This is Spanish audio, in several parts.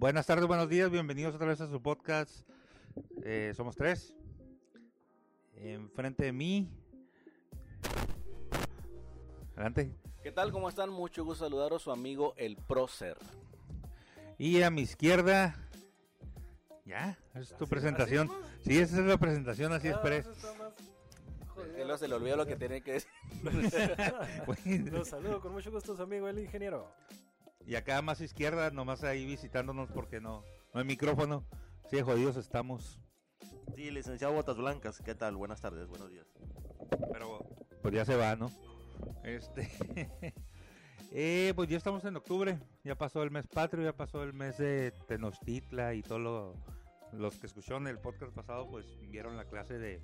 Buenas tardes, buenos días, bienvenidos otra vez a su podcast. Eh, somos tres. Enfrente de mí. Adelante. ¿Qué tal? ¿Cómo están? Mucho gusto saludaros su amigo el Procer. Y a mi izquierda. Ya, es tu presentación. Sí, esa es la presentación, así Ah, más jodido. Que luego se le olvidó lo que tiene que decir. Los saludo con mucho gusto su amigo el ingeniero. Y acá más izquierda, nomás ahí visitándonos porque no, no hay micrófono. Sí, jodidos estamos. Sí, licenciado Botas Blancas, ¿qué tal? Buenas tardes, buenos días. Pero pues ya se va, ¿no? Este. eh, pues ya estamos en octubre. Ya pasó el mes patrio, ya pasó el mes de Tenochtitla y todo lo. Los que escucharon el podcast pasado, pues vieron la clase de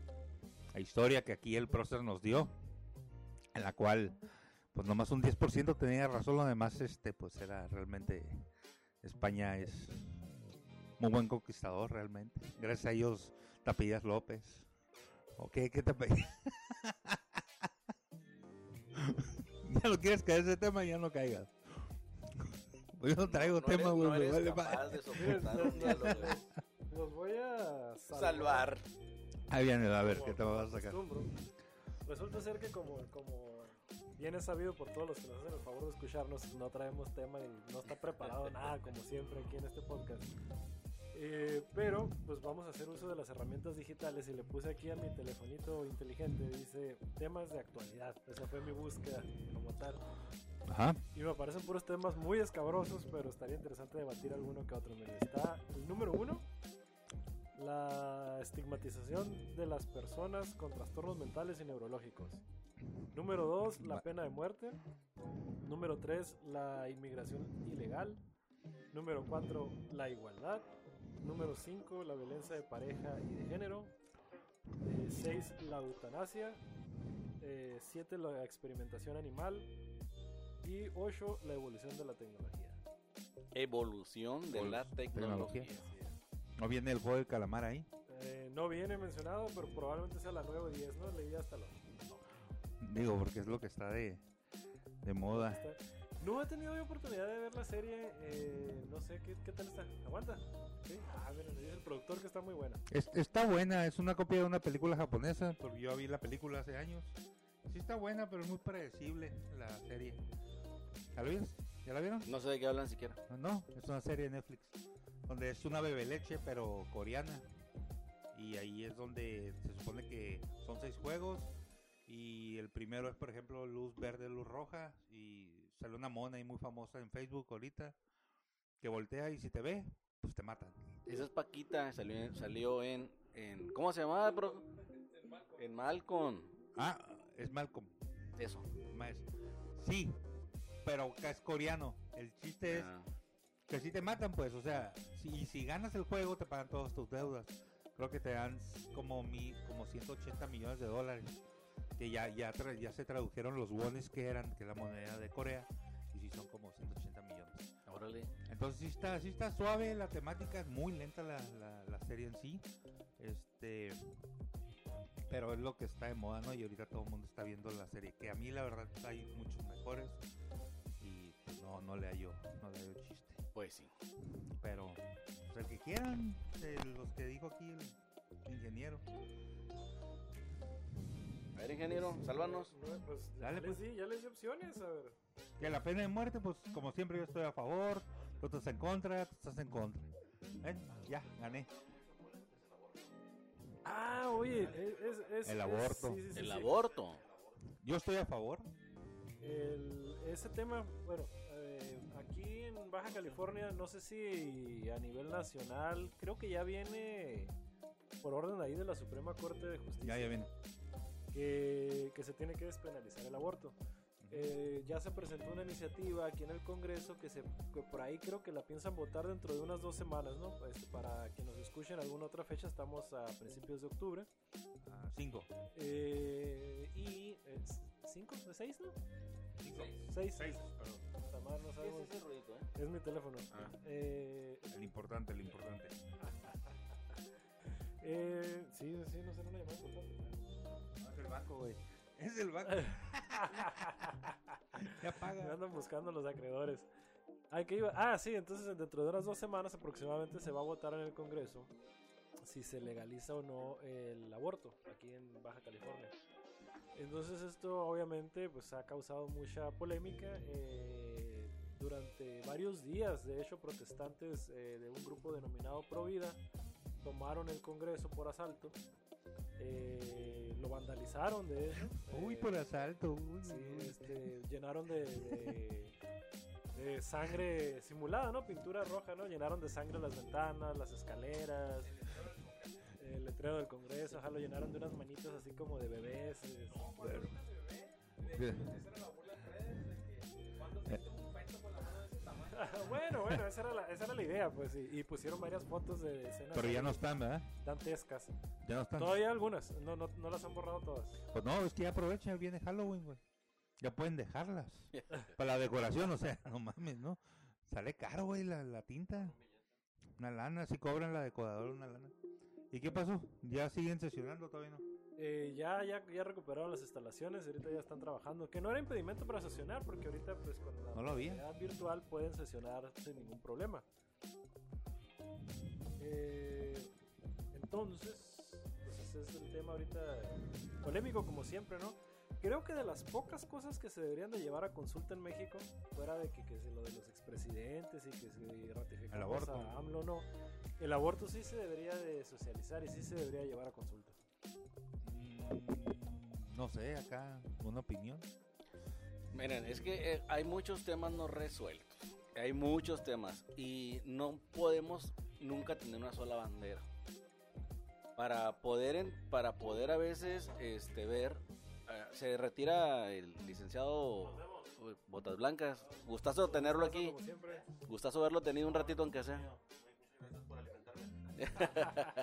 la historia que aquí el prócer nos dio. En la cual, pues nomás un 10% tenía razón, lo demás, este, pues era realmente. España es muy buen conquistador, realmente. Gracias a ellos, Tapillas López. ¿O qué? ¿Qué te apellidas? ya no quieres caer ese tema, ya no caigas. Pues yo no traigo No tema, güey. no me vale capaz madre. de soportar un diálogo. Los voy a salvar. Salvar. Ahí viene, a ver, como- ¿qué te vas a sacar? Resulta ser que como, como bien es sabido por todos los que nos hacen el favor de escucharnos, no traemos tema y no está preparado nada, como siempre aquí en este podcast. Eh, pero pues vamos a hacer uso de las herramientas digitales y le puse aquí a mi telefonito inteligente, dice temas de actualidad. Esa fue mi búsqueda como tal. Ajá. Y me aparecen puros temas muy escabrosos, pero estaría interesante debatir alguno que otro. Mira, está el número uno, la estigmatización de las personas con trastornos mentales y neurológicos. Número dos, la Va- pena de muerte. Número tres, la inmigración ilegal. Número cuatro, la igualdad. Número cinco, la violencia de pareja y de género. Eh, seis, la eutanasia. Eh, siete, la experimentación animal. Y 8, la evolución de la tecnología. Evolución de la tecnología. Tecnología. ¿No viene el juego del calamar ahí? Eh, no viene mencionado, pero probablemente sea la nueva 10, ¿no? Leí hasta los... Digo, porque es lo que está de, de moda. está- No he tenido yo oportunidad de ver la serie, eh, no sé, ¿qué, qué tal está? ¿Aguanta? ¿Sí? Ah, me dice el productor que está muy buena. Es- está buena, es una copia de una película japonesa, porque yo vi la película hace años. Sí está buena, pero es muy predecible la serie. ¿Ya la vieron? ¿Ya la vieron? No sé de qué hablan siquiera. No, no, es una serie de Netflix, donde es una bebe leche, pero coreana. Y ahí es donde se supone que son seis juegos. Y el primero es, por ejemplo, luz verde, luz roja. Y sale una mona ahí muy famosa en Facebook ahorita. Que voltea y si te ve, pues te matan. Esa es Paquita, salió en, salió en, en- ¿Cómo se llamaba, bro? En Malcolm. Ah, es Malcolm. Eso. Más. Sí, pero es coreano. El chiste es Ah, que si te matan, pues, o sea, si, si ganas el juego, te pagan todas tus deudas. Creo que te dan como mi, como 180 millones de dólares. Que ya, ya, ya se tradujeron los wones que eran, que es la moneda de Corea. Y sí son como 180 millones. órale. Entonces sí está, sí está suave la temática, es muy lenta la, la, la serie en sí. Este pero es lo que está de moda, ¿no? Y ahorita todo el mundo está viendo la serie. Que a mí la verdad hay muchos mejores. Y pues no, no le hallo, no le hallo chiste. Pues sí. Pero pues, el que quieran, los que dijo aquí el ingeniero. A ver, ingeniero, sálvanos. No, pues, Dale, pues. di, ya les di opciones, a ver. Que la pena de muerte, pues como siempre yo estoy a favor. Tú estás en contra, tú estás en contra. ¿Ven? Ya, gané. Ah, oye, es... es- es- El es- aborto. sí, sí, sí, El sí. aborto. Yo estoy a favor. El- ese tema, bueno, eh, aquí en Baja California, no sé si a nivel nacional, creo que ya viene por orden ahí de la Suprema Corte de Justicia Ya, ya viene. Que, que se tiene que despenalizar el aborto. Eh, ya se presentó una iniciativa aquí en el Congreso que, se, que por ahí creo que la piensan votar dentro de unas dos semanas, ¿no? Pues, para que nos escuchen alguna otra fecha, estamos a principios de octubre. Ah, cinco. Eh, y eh, ¿cinco? ¿De seis, no? Seis. Seis. perdón. Puta madre, no sabemos. ese ruido, eh? Es mi teléfono. Ah. Eh, El importante, el importante. eh, sí, sí, no sé, una llamada importante. Es el banco, güey. Es el banco. ya paga. andan buscando los acreedores. Ay, que iba. Ah, sí, entonces dentro de unas dos semanas aproximadamente se va a votar en el Congreso si se legaliza o no el aborto aquí en Baja California. Entonces esto obviamente pues ha causado mucha polémica eh, durante varios días. De hecho, protestantes eh, de un grupo denominado Provida tomaron el Congreso por asalto. Eh, lo vandalizaron, de hecho. Uy, Eh, por asalto. Uy, Sí, uy. este, llenaron de, de- de sangre simulada, ¿no? Pintura roja, ¿no? Llenaron de sangre las ventanas, las escaleras, el letrero del Congreso, ajá, lo llenaron de unas manitas así como de bebés. es- bueno, bueno, esa era la, esa era la idea, pues, y, y pusieron varias fotos de escenas Pero ya no están, ¿verdad? dantescas. Ya no están. Todavía algunas, no, no, no las han borrado todas. Pues no, es que ya aprovechan, viene Halloween, güey. Ya pueden dejarlas. Para la decoración, o sea, no mames, ¿no? Sale caro, güey, la, la tinta. Una lana, si cobran la decoradora una lana. ¿Y qué pasó? ¿Ya siguen sesionando todavía no? Eh, ya, ya, ya recuperaron las instalaciones ahorita ya están trabajando. Que no era impedimento para sesionar, porque ahorita pues con la No lo había. modalidad virtual pueden sesionar sin ningún problema. Eh, entonces, pues ese es el tema ahorita polémico como siempre, ¿no? Creo que de las pocas cosas que se deberían de llevar a consulta en México, fuera de que, que se lo de los expresidentes y que si ratificamos aborto. a AMLO no, el aborto sí se debería de socializar y sí se debería llevar a consulta. Mm, No sé, acá, una opinión. Miren, es que eh, hay muchos temas no resueltos. Hay muchos temas. Y no podemos nunca tener una sola bandera. Para poder, en- para poder a veces este, ver. eh, se retira el licenciado uy, Botas Blancas. Gustazo tenerlo aquí. Gustazo verlo tenido un ratito aunque sea.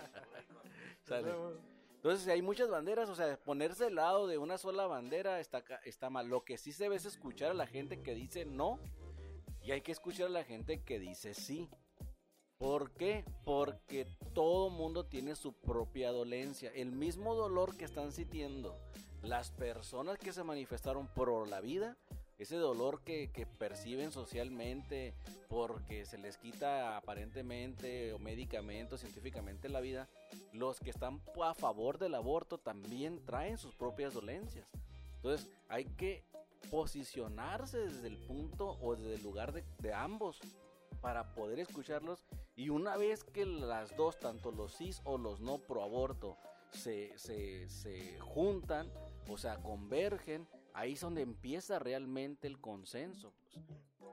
Sale. Nos vemos. Entonces hay muchas banderas, o sea, ponerse al lado de una sola bandera está, está mal. Lo que sí se ve es escuchar a la gente que dice no y hay que escuchar a la gente que dice sí. ¿Por qué? Porque todo mundo tiene su propia dolencia. El mismo dolor que están sintiendo las personas que se manifestaron por la vida, ese dolor que, perciben socialmente porque se les quita aparentemente o médicamente o científicamente la vida, los que están a favor del aborto también traen sus propias dolencias. Entonces hay que posicionarse desde el punto o desde el lugar de, de ambos para poder escucharlos y una vez que las dos, tanto los cis o los no pro aborto, se, se, se juntan, o sea, convergen, ahí es donde empieza realmente el consenso. pues.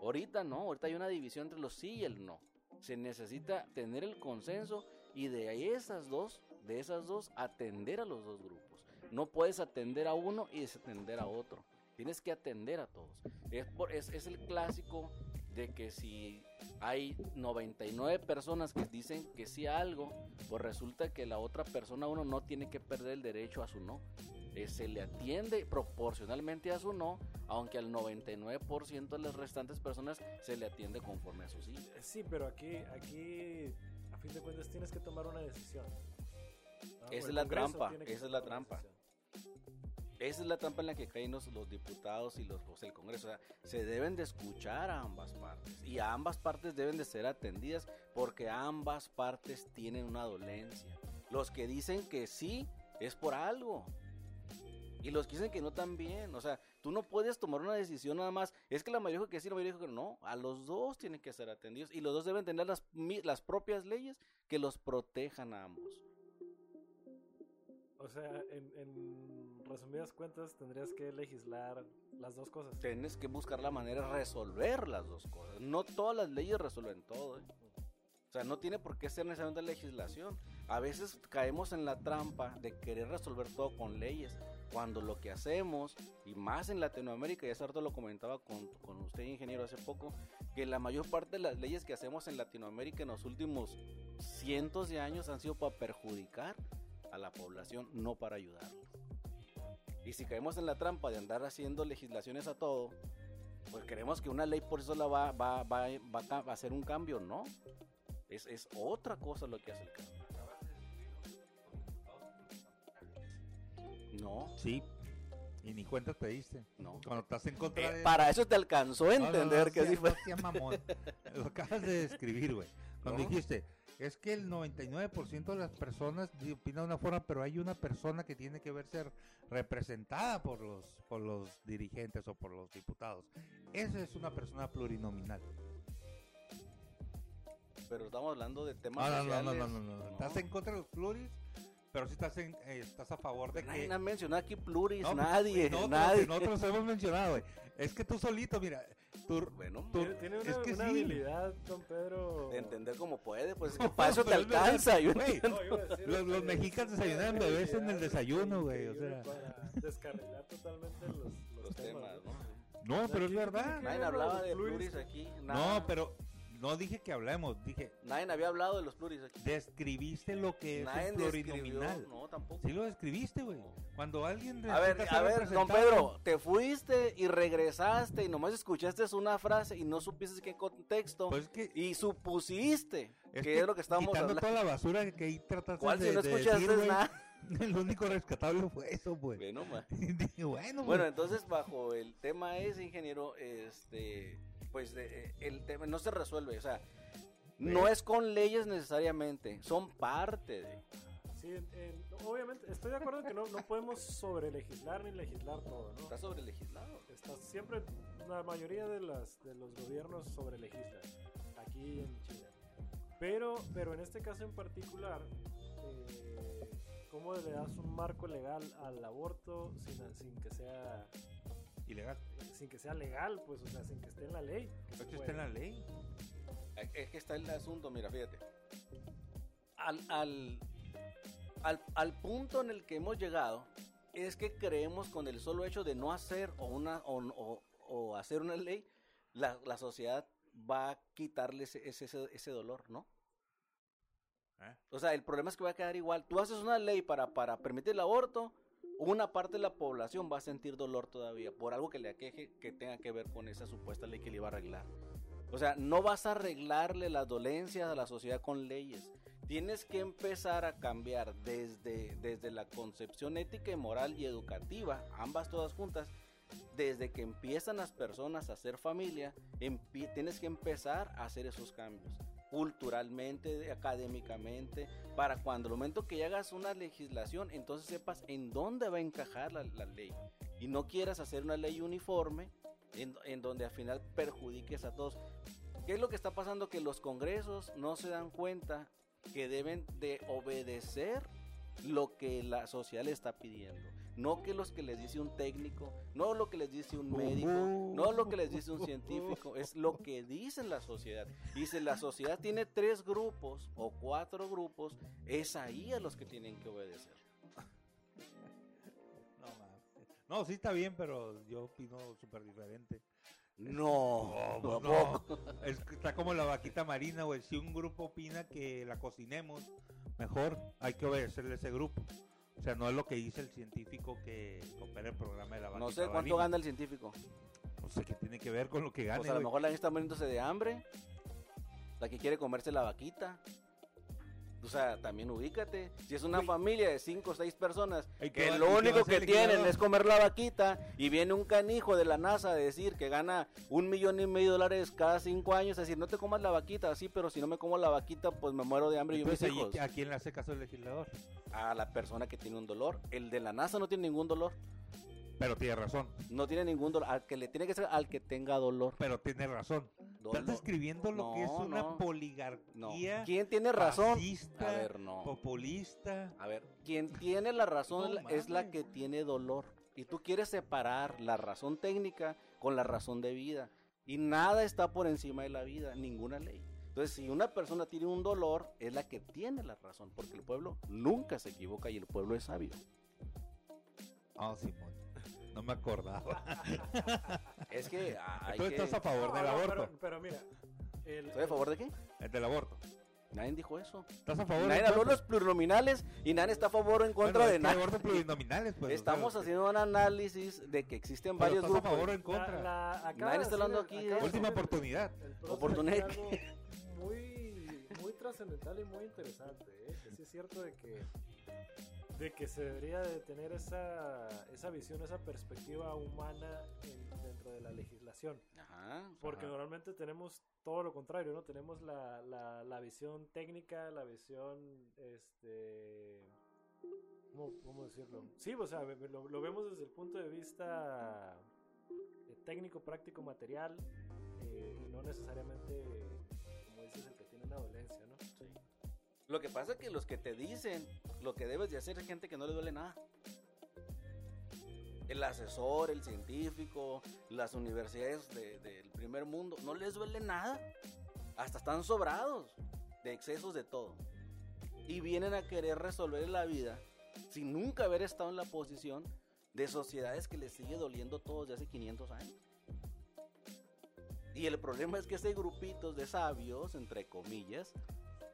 Ahorita no, ahorita hay una división entre los sí y el no. Se necesita tener el consenso y de esas dos, de esas dos, atender a los dos grupos. No puedes atender a uno y desatender a otro. Tienes que atender a todos. Es, por- es, es el clásico de que si hay 99 personas que dicen que sí a algo, pues resulta que la otra persona, uno no tiene que perder el derecho a su no. Eh, se le atiende proporcionalmente a su no, aunque al 99% de las restantes personas se le atiende conforme a su sí. Eh, Sí, pero aquí, aquí, a fin de cuentas, tienes que tomar una decisión. ¿no? Esa O es la trampa, esa es la trampa. Esa es la trampa en la que caen los, los diputados y los, pues, el Congreso. O sea, se deben de escuchar a ambas partes. Y a ambas partes deben de ser atendidas porque ambas partes tienen una dolencia. Los que dicen que sí es por algo. Y los que dicen que no también. O sea, tú no puedes tomar una decisión nada más. Es que la mayoría dijo que sí, la mayoría dijo que no. A los dos tienen que ser atendidos. Y los dos deben tener las, las propias leyes que los protejan a ambos. O sea, en, en resumidas cuentas, tendrías que legislar las dos cosas. Tienes que buscar la manera de resolver las dos cosas. No todas las leyes resuelven todo. ¿eh? O sea, no tiene por qué ser necesariamente legislación. A veces caemos en la trampa de querer resolver todo con leyes. Cuando lo que hacemos, y más en Latinoamérica, y hace lo comentaba con, con usted, ingeniero, hace poco, que la mayor parte de las leyes que hacemos en Latinoamérica en los últimos cientos de años han sido para perjudicar a la población, no para ayudarlos. Y si caemos en la trampa de andar haciendo legislaciones a todo, pues creemos que una ley por eso la va, va, va, va a hacer un cambio, ¿no? Es, es otra cosa lo que hace el cambio. No, Sí, Y ni cuentas te diste. No. Cuando estás en contra Eh, de... para eso te alcanzó a No, no, no, entender no que sí fue. no seas mamón. Lo acabas de describir, güey. Cuando No. dijiste, es que el 99% de las personas opinan de una forma, pero hay una persona que tiene que verse representada por los, por los dirigentes o por los diputados. Esa es una persona plurinominal. Pero estamos hablando de temas No, no, no, no, no, no. Estás en contra de los pluris, pero sí estás, en, eh, estás a favor de Nadie que... ha mencionado aquí pluris, No, nadie, nosotros- nadie. Nosotros hemos mencionado, güey. Es que tú solito, mira, tú, Bueno, tú- Tiene, tiene una, es que una sí. habilidad, don Pedro. de entender como puede, pues es que No, para eso te pero es verdad, alcanza. yo güey. entiendo. No, iba a decir, Los- los mexicanos desayunan una bebés en el desayuno, güey, o sea. Para descarrilar totalmente los, los, Los temas. temas, ¿no? ¿no? Pero es verdad. Nadie hablaba de pluris. pluris aquí. nada. No, pero no dije que hablemos, dije, Nadie había hablado de los pluris aquí. describiste lo que es Nadie un plurinominal. No, tampoco. Sí lo describiste, güey. Cuando alguien A ver, a ver, don Pedro, te fuiste y regresaste y nomás escuchaste una frase y no supiste qué contexto Pues es que, y supusiste es que es lo que estábamos hablando. toda la basura que ahí trataste ¿Cuál de, si no de escuchaste decir, nada? lo único rescatable fue eso, güey. Bueno, bueno, Bueno, güey. entonces bajo el tema ese, ingeniero, este, pues de- el tema no se resuelve, o sea, no es con leyes necesariamente, son parte de. Sí, en- en- obviamente, estoy de acuerdo en que no, no podemos sobre legislar ni legislar todo, ¿no? Está sobre legislado. Está siempre, la mayoría de, las, de los gobiernos sobre legislan, aquí en China. Pero, pero en este caso en particular, eh, ¿cómo le das un marco legal al aborto sin, sin que sea Ilegal. sin que sea legal, pues, o sea, sin que esté en la ley? que Esto está puede? en la ley. Es que está el asunto, mira, fíjate. Al, al, al, al punto en el que hemos llegado es que creemos con el solo hecho de no hacer o, una, o, o- o hacer una ley, la, la sociedad va a quitarle ese, ese, ese- ese dolor, ¿no? ¿Eh? O sea, el problema es que va a quedar igual. Tú haces una ley para, para permitir el aborto, una parte de la población va a sentir dolor todavía por algo que le aqueje que tenga que ver con esa supuesta ley que le iba a arreglar. O sea, no vas a arreglarle las dolencias a la sociedad con leyes. Tienes que empezar a cambiar desde, desde la concepción ética y moral y educativa, ambas todas juntas, desde que empiezan las personas a hacer familia, tienes que empezar a hacer esos cambios culturalmente, académicamente, para cuando el momento que hagas una legislación, entonces sepas en dónde va a encajar la, ley y no quieras hacer una ley uniforme en, en donde al final perjudiques a todos. ¿Qué es lo que está pasando? Que los congresos no se dan cuenta que deben de obedecer lo que la sociedad le está pidiendo. No que los que les dice un técnico, no lo que les dice un médico, no lo que les dice un científico, es lo que dice la sociedad. Y si la sociedad tiene tres grupos o cuatro grupos, es ahí a los que tienen que obedecer. No, mames. no, sí está bien, pero yo opino súper diferente. No, No, tampoco. no. Es que está como la vaquita marina, güey. Si un grupo opina que la cocinemos mejor, hay que obedecerle a ese grupo. O sea, no es lo que dice el científico que opera el programa de la vaquita No sé cuánto gana el científico. No sé qué tiene que ver con lo que gane, Pues a lo mejor la gente está muriéndose de hambre. La que quiere comerse la vaquita. O sea, también ubícate. Si es una familia de cinco o seis personas Ay, ¿qué que y lo único a que tienen es comer la vaquita y viene un canijo de la NASA a decir que gana un millón y medio de dólares cada cinco años, es decir, no te comas la vaquita, sí, pero si no me como la vaquita, pues me muero de hambre y mis Entonces, hijos. ¿a quién le hace caso el legislador? A la persona que tiene un dolor. El de la NASA no tiene ningún dolor. Pero tiene razón. No tiene ningún dolor. Al que le tiene que ser al que tenga dolor. Pero tiene razón. Dolor. Estás describiendo lo que es una no. ¿Quién tiene razón? fascista, A ver, no. populista. A ver, quien tiene la razón es la- que tiene dolor. Y tú quieres separar la razón técnica con la razón de vida. Y nada está por encima de la vida, ninguna ley. Entonces, si una persona tiene un dolor, es la que tiene la razón, porque el pueblo nunca se equivoca y el pueblo es sabio. Ah, Simón. No me acordaba. Es que hay Tú que... estás a favor del No, no, aborto. Pero, pero mira, el, ¿Estoy a favor de qué? El del aborto. Nadie dijo eso. ¿Estás a favor Nadie habló de los plurinominales y nadie está a favor o en contra Bueno, de nada. abortos plurinominales, pues. o sea, Estamos haciendo un análisis de que existen pero varios ¿Estás a grupos. favor o en la- contra? la- acaba Nadie de está hablando aquí de Última el- oportunidad. el Oportunidad. Muy, muy trascendental y muy interesante. ¿eh? Que sí es cierto de que de que se debería de tener esa, esa visión, esa perspectiva humana en- dentro de la legislación. Ajá. Porque Ajá. normalmente tenemos todo lo contrario, ¿no? Tenemos la, la, la visión técnica, la visión, este... ¿Cómo, cómo decirlo? Sí, o sea, lo, lo vemos desde el punto de vista eh, técnico, práctico, material, eh, no necesariamente, como dices, el que tiene una dolencia, ¿no? Lo que pasa es que los que te dicen lo que debes de hacer es gente que no le duele nada. El asesor, el científico, las universidades de- del primer mundo, no les duele nada. Hasta están sobrados de excesos de todo. Y vienen a querer resolver la vida sin nunca haber estado en la posición de sociedades que les sigue doliendo todo desde hace 500 años. Y el problema es que este grupitos de sabios, entre comillas,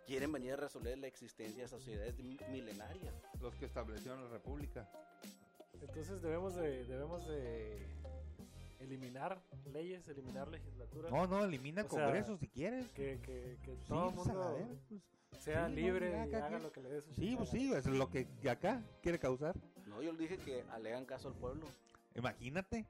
quieren venir a resolver la existencia de sociedades mi- milenarias. Los que establecieron la república. Entonces debemos de, debemos de eliminar leyes, eliminar legislaturas, No, no, elimina O sea, congresos si quieres. que, que, que Sí, todo el pues, mundo verga, pues. sea sí, no, libre y haga lo que le dé su Sí, pues sí, es lo que acá quiere causar. No, yo dije que alegan caso al pueblo. Imagínate.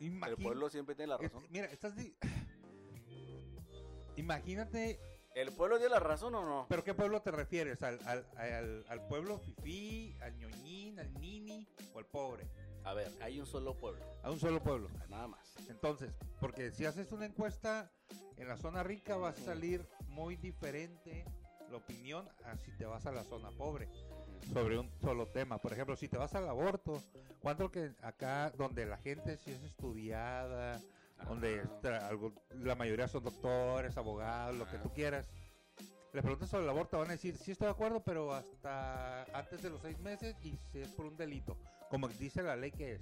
El Imagínate. pueblo siempre tiene la razón. mira, estás. Imagínate, ¿El pueblo tiene la razón o no? ¿pero qué pueblo te refieres? ¿Al, al, al, al pueblo fifí, al ñoñín, al nini o al pobre? A ver, hay un solo pueblo, A un solo pueblo. nada más. Entonces, porque si haces una encuesta en la zona rica va a salir muy diferente la opinión a si te vas a la zona pobre sobre un solo tema. Por ejemplo, si te vas al aborto, ¿cuánto que acá donde la gente sí es estudiada, donde algo- la mayoría son doctores, abogados, lo que tú quieras? Le preguntas sobre el aborto, van a decir, sí estoy de acuerdo, pero hasta antes de los seis meses y si es por un delito, como dice la ley que es.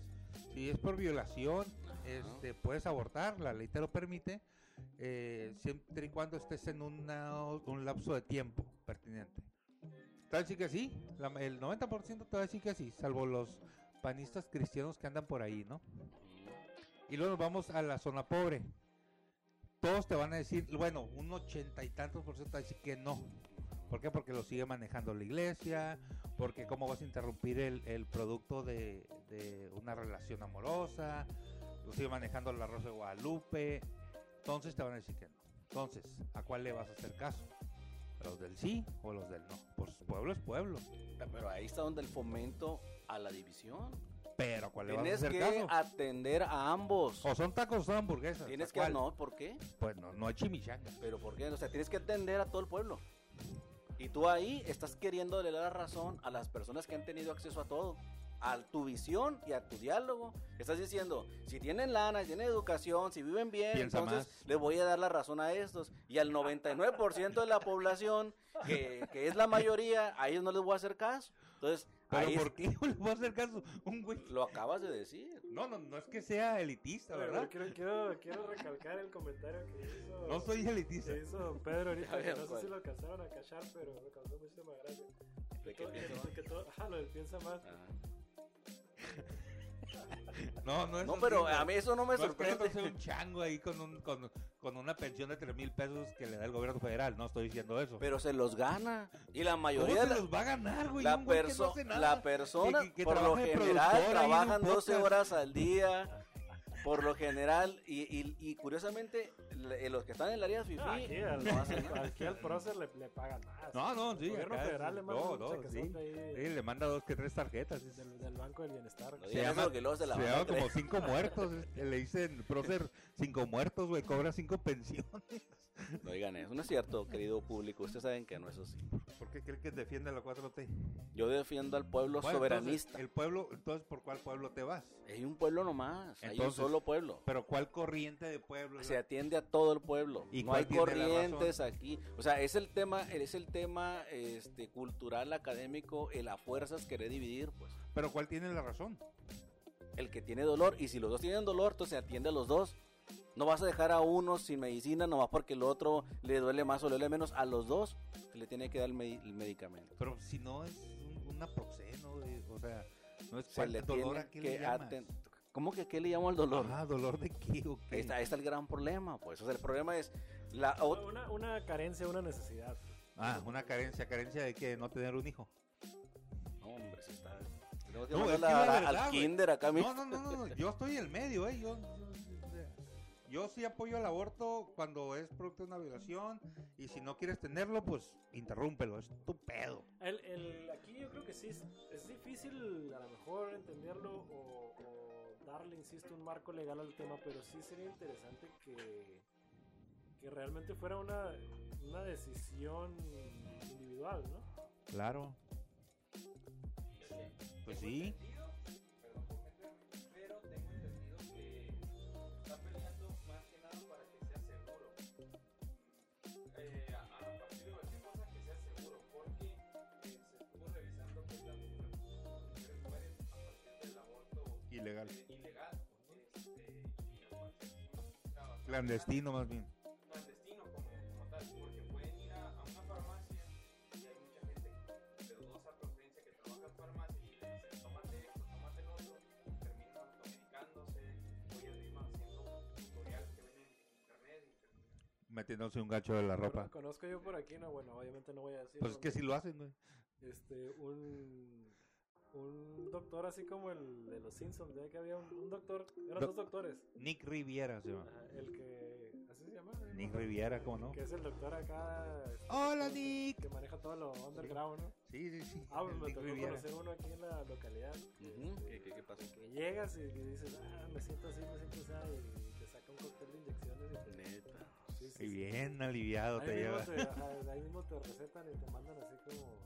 Si es por violación, este, puedes abortar, la ley te lo permite, eh, siempre y cuando estés en una- un lapso de tiempo pertinente. A decir que sí, la- el 90% te va a decir que sí, salvo los panistas cristianos que andan por ahí, ¿no? Y luego nos vamos a la zona pobre. Todos te van a decir, bueno, un ochenta y tantos por ciento va a decir que no. ¿Por qué? Porque lo sigue manejando la iglesia, porque cómo vas a interrumpir el, el producto de, de una relación amorosa, lo sigue manejando la Rosa de Guadalupe. Entonces te van a decir que no. Entonces, ¿a cuál le vas a hacer caso? ¿A ¿Los del sí o los del no? Pues pueblo es pueblo. Pero ahí está donde el fomento a la división. Pero ¿a cuál le vas a Tienes hacer que caso? atender a ambos. O son tacos o son hamburguesas. Tienes ¿a que... cuál? No, ¿por qué? Pues no, no hay chimichanga. Pero ¿por qué? O sea, tienes que atender a todo el pueblo. Y tú ahí estás queriendo dar la razón a las personas que han tenido acceso a todo. A tu visión y a tu diálogo. Estás diciendo, si tienen lana, si tienen educación, si viven bien, Piensa entonces le voy a dar la razón a estos. Y al 99% de la población, que, que es la mayoría, a ellos no les voy a hacer caso. Entonces, ¿Pero por qué le voy a hacer caso? Un güey. lo acabas de decir. No, no, no es que sea elitista, ¿verdad? Quiero, quiero, quiero recalcar el comentario que hizo, No soy elitista. que hizo don Pedro ahorita. A ver, que no sé si lo alcanzaron a cachar, pero me causó muchísima gracia. ¿De qué Todo- que- más? que todo- ajá, lo del piensa más. Ajá. No, no es No, así, pero güey. a mí eso no me No es que sorprende. un chango ahí con, un, con, con una pensión de 3 mil pesos que le da el gobierno federal. No estoy diciendo eso. Pero se los gana. Y la ¿Cómo mayoría se de la- los va a ganar, güey? la, no perso- hace nada. la persona, Que- que por lo general, trabajan 12 podcast. horas al día. Por lo general, y, y, y curiosamente, le- los que están en el área FIFI Ah, aquí, al, no hacen nada. aquí al prócer le, le pagan más. No, no, sí. El gobierno acá federal es- le manda no, no, sí. ahí Sí, le manda dos que tres tarjetas. Del, del Banco del Bienestar. No se llama como cinco muertos. Le dicen, prócer, cinco muertos, güey. Cobra cinco pensiones. No digan eso, no es cierto, querido público. Ustedes saben que no es así. ¿Por qué cree que defiende la 4T? Yo defiendo al pueblo Bueno, soberanista. entonces, el pueblo, entonces, ¿por cuál pueblo te vas? Hay un pueblo nomás, hay un Entonces, solo pueblo. Pero ¿cuál corriente de pueblo? Se atiende a todo el pueblo. ¿Y no hay corrientes aquí. O sea, es el tema, es el tema este, cultural, académico, el a fuerzas querer dividir, pues. Pero ¿cuál tiene la razón? El que tiene dolor, y si los dos tienen dolor, entonces se atiende a los dos. No vas a dejar a uno sin medicina nomás porque el otro le duele más o le duele menos. A los dos se le tiene que dar el, medi- el medicamento. Pero si no es un, una proxeno, güey, o sea, no es Se le dolor tiene a qué que le llamas? aten- ¿Cómo que a qué le llamo al dolor? Ah, dolor de qué o qué? Ahí está, ahí está el gran problema, pues. O sea, el problema es la Una, una carencia, una necesidad. Ah, una carencia, carencia de que no tener un hijo. No, hombre, se está. No, es la verdad, al kinder acá, no, no, no, no, yo estoy en el medio, ¿eh? Yo, yo sí apoyo el aborto cuando es producto de una violación y si no quieres tenerlo, pues interrúmpelo, es tu pedo. El, el- aquí yo creo que sí es, es difícil a lo mejor entenderlo o, o darle, insisto, un marco legal al tema, pero sí sería interesante que, que realmente fuera una, una decisión individual, ¿no? Claro. Pues sí. Ilegal. ilegal. Este, y aparte es una música bastante Clandestino más bien. clandestino como, como tal, porque pueden ir a, a una farmacia y hay mucha gente de dudosa procedencia que trabaja en farmacia y le dicen tómate esto, tómate lo otro, terminan automedicándose, hoy arriba haciendo tutoriales que ven en internet y terminan Metiéndose un gancho de la ropa. Conozco yo por aquí, no, bueno, obviamente no voy a decir. Pues es que sí lo hacen, güey. Este, un, un doctor así como el de los Simpsons, ya que había un, un doctor, eran dos doctores. Nick Riviera se llama. Ajá, el que, así se llama. ¿no? Nick Riviera, ¿cómo no? Que es el doctor acá. este, Hola, que- Nick. Que maneja todo lo underground, ¿no? Sí, sí, sí. Ah, pues me Nick tocó Riviera. conocer uno aquí en la localidad. Este, ¿Qué, qué, qué? Que llegas y, y dices, ah, me siento así, me siento así, y te saca un cóctel de inyecciones. Y te, Neta. sí, sí, Y sí. bien aliviado Ahí te lleva. te, ajá, de ahí mismo te recetan y te mandan así como.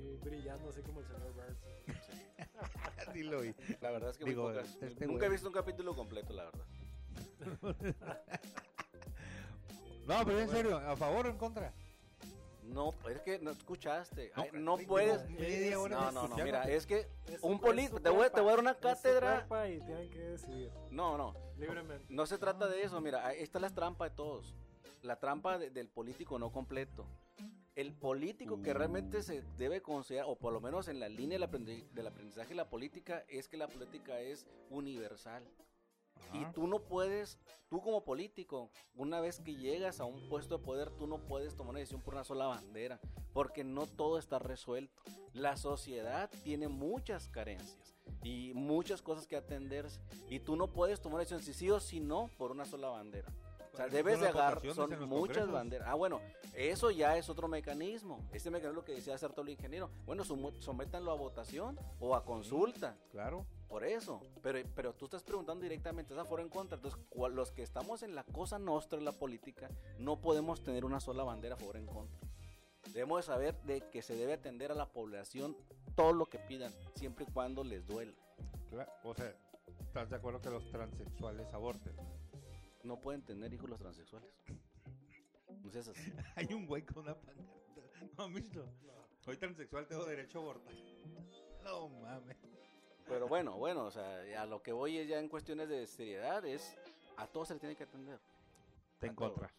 Así brillando, así como el señor Burns. Sí lo vi. La verdad es que Digo, muy pocas. este Nunca güey. he visto un capítulo completo, la verdad. No, pero en serio, ¿a favor o en contra? No, es que no escuchaste. Ay, No, tengo puedes. media hora No, no, no, mira, es que Es un político. Te voy, a- te voy a dar una cátedra. cuerpo Y tienen que decidir No, no. libremente. No se trata de eso, mira, ahí está la trampa de todos. La trampa de- del político no completo. El político que realmente se debe considerar, o por lo menos en la línea del aprendi- del aprendizaje de la política, es que la política es universal. Y tú no puedes, tú como político, una vez que llegas a un puesto de poder, tú no puedes tomar una decisión por una sola bandera, porque no todo está resuelto. La sociedad tiene muchas carencias y muchas cosas que atenderse, y tú no puedes tomar decisión si sí o si no por una sola bandera. O sea, debes de agarrar, son muchas congresos. banderas. Ah, bueno, eso ya es otro mecanismo. Este mecanismo que decía hacer todo el ingeniero. Bueno, sométanlo a votación o a consulta. Claro. Por eso, pero, pero tú estás preguntando directamente, ¿estás a favor o en contra? Entonces, cual- los que estamos en la cosa nuestra en la política, no podemos tener una sola bandera a favor o en contra. Debemos de saber de que se debe atender a la población todo lo que pidan, siempre y cuando les duela. Cla- O sea, ¿estás de acuerdo que los transexuales aborten? No pueden tener hijos los transexuales. No seas así. Hay un güey con una pancarta. ¿No han visto? Soy transexual, tengo derecho a abortar. No mames. Pero bueno, bueno, o sea, a lo que voy es ya en cuestiones de seriedad, es a todos se les tiene que atender. Está A en contra.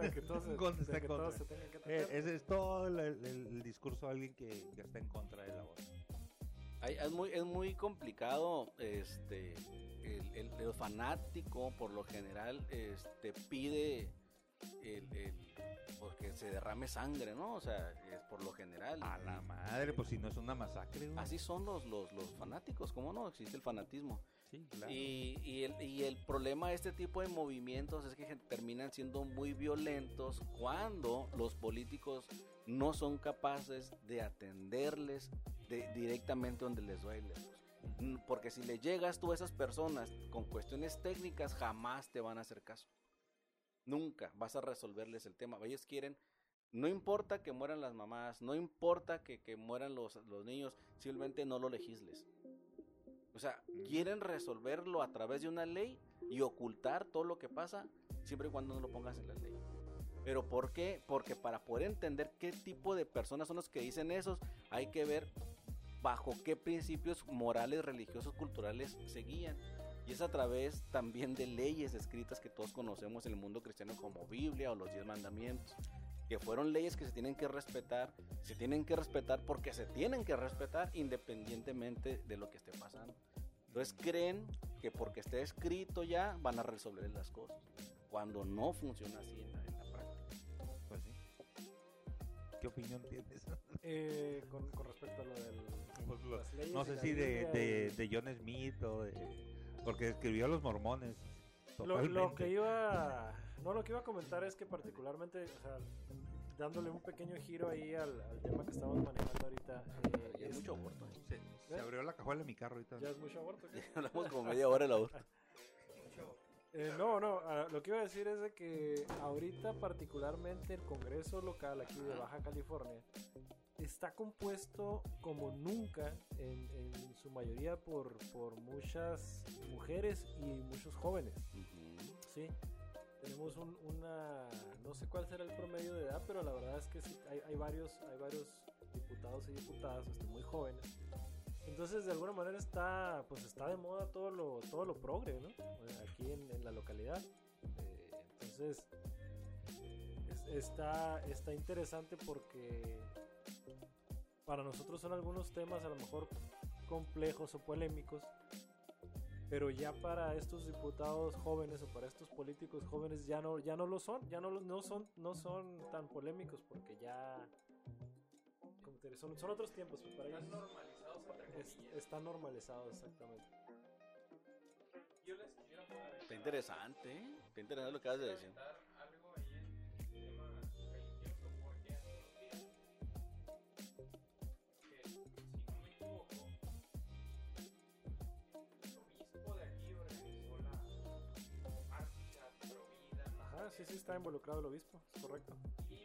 de que todos, se- En contra, está de que contra. todos se tengan que Eh, atender. ese es todo el, el- el discurso de alguien que, que está en contra del aborto. Hay- es, muy, es muy complicado, este, el, el- el fanático por lo general este, pide el, el- porque se derrame sangre, ¿no? O sea, es por lo general. A la madre, pues si no es una masacre. Así son los, los, los fanáticos, ¿cómo no? Existe el fanatismo. Sí, claro. Y, y el, y el problema de este tipo de movimientos es que terminan siendo muy violentos cuando los políticos no son capaces de atenderles de- directamente donde les duele. Porque si le llegas tú a esas personas con cuestiones técnicas, jamás te van a hacer caso. Nunca vas a resolverles el tema. Ellos quieren, no importa que mueran las mamás, no importa que, que mueran los, los niños, simplemente no lo legisles. O sea, quieren resolverlo a través de una ley y ocultar todo lo que pasa siempre y cuando no lo pongas en la ley. Pero ¿por qué? Porque para poder entender qué tipo de personas son los que dicen esos, hay que ver bajo qué principios morales, religiosos, culturales se guían. Y es a través también de leyes escritas que todos conocemos en el mundo cristiano como Biblia o los diez mandamientos. Que fueron leyes que se tienen que respetar, se tienen que respetar porque se tienen que respetar independientemente de lo que esté pasando. Entonces creen que porque esté escrito ya van a resolver las cosas, cuando no funciona así en la, ¿Qué opinión tienes? Eh, con, con respecto a lo del. Pues lo- las leyes no sé si de, de, y- de John Smith o de... Porque escribió a los mormones. Lo, que iba. No, lo que iba a comentar es que, particularmente, o sea, dándole un pequeño giro ahí al, al tema que estamos manejando ahorita. eh, Ya hay es- mucho aborto. ¿eh? Se, se abrió la cajuela de mi carro ahorita. Ya es mucho aborto. ¿qué? Hablamos como media hora del aborto. Eh, no, no, ah, lo que iba a decir es de que ahorita particularmente el Congreso local aquí de Baja California está compuesto como nunca en, en su mayoría por, por muchas mujeres y muchos jóvenes. Sí, tenemos un- una, no sé cuál será el promedio de edad, pero la verdad es que sí, hay, hay varios, hay varios diputados y diputadas este, muy jóvenes. Entonces, de alguna manera está, pues está de moda todo lo, todo lo progre, ¿no? Eh, Aquí en, en la localidad. Eh, entonces, es- está, está interesante porque para nosotros son algunos temas a lo mejor complejos o polémicos, pero ya para estos diputados jóvenes o para estos políticos jóvenes ya no ya no lo son ya no lo- no son no son tan polémicos porque ya son, son otros tiempos para ellos normalizados entre es- comillas. está normalizado exactamente Yo les quisiera poner Está interesante, ¿eh? Está interesante lo que acabas de decir. comentar algo ahí en el tema religioso, porque hace unos días, que si no me equivoco, el obispo de aquí organizó la marcha pro vida, no ajá sí sí está involucrado el obispo es correcto y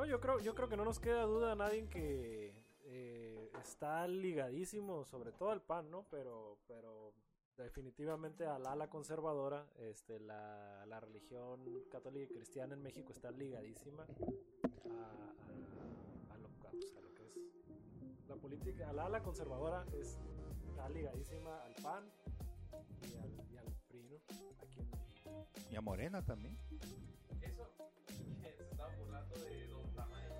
no yo creo yo creo que no nos queda duda a nadie que eh, está ligadísimo sobre todo al PAN no pero pero definitivamente al ala conservadora este la, la religión católica y cristiana en México está ligadísima a, a- a lo, a, pues, a lo que es la política al ala conservadora es está ligadísima al PAN y al, y al PRI ¿no? aquí en, Y a Morena también. Eso, se estaba burlando de Don Tamayo.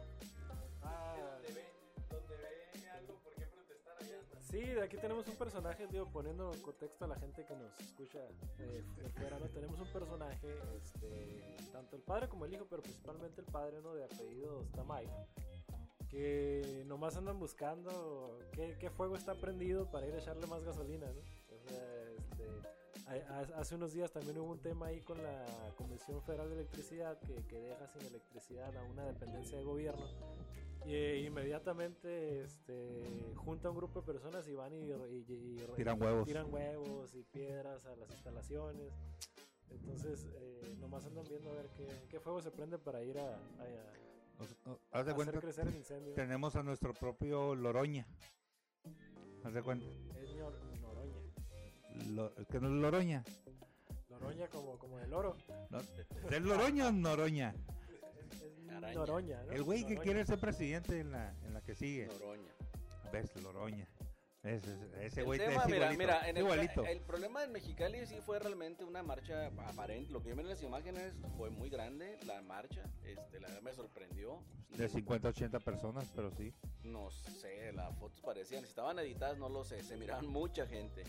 Ah, donde ve, donde ve algo, por qué protestar allá. Sí, de aquí tenemos un personaje, digo, poniendo en contexto a la gente que nos escucha eh, de fuera, ¿no? Tenemos un personaje, este, tanto el padre como el hijo, pero principalmente el padre, ¿no? De apellido Tamay, que nomás andan buscando qué, qué fuego está prendido para ir a echarle más gasolina, ¿no? O sea, hace unos días también hubo un tema ahí con la Comisión Federal de Electricidad que, que deja sin electricidad a una dependencia de gobierno. Y eh, inmediatamente este, junta un grupo de personas y van y, y- y- Tiran huevos. tiran huevos y piedras a las instalaciones. Entonces, eh, nomás andan viendo a ver qué, qué fuego se prende para ir a, a- a Nos- haz de hacer cuenta, crecer el incendio. tenemos a nuestro propio Loroña. Haz de cuenta. Lo- que no es Loroña. Noroña como, como el oro. No, ¿Es Loroña o Noroña? Es. Noroña, ¿no? El güey que quiere ser presidente en la, en la que sigue. Noroña. ¿Ves? Loroña. Ese, ese güey tema, es mira, igualito. mira, en el, problema en Mexicali sí fue realmente una marcha aparente. Lo que yo vi en las imágenes fue muy grande, la marcha. Este, la verdad me sorprendió. De 50 a 80 personas, pero sí. No sé, las fotos parecían, si estaban editadas no lo sé, se miraban mucha gente.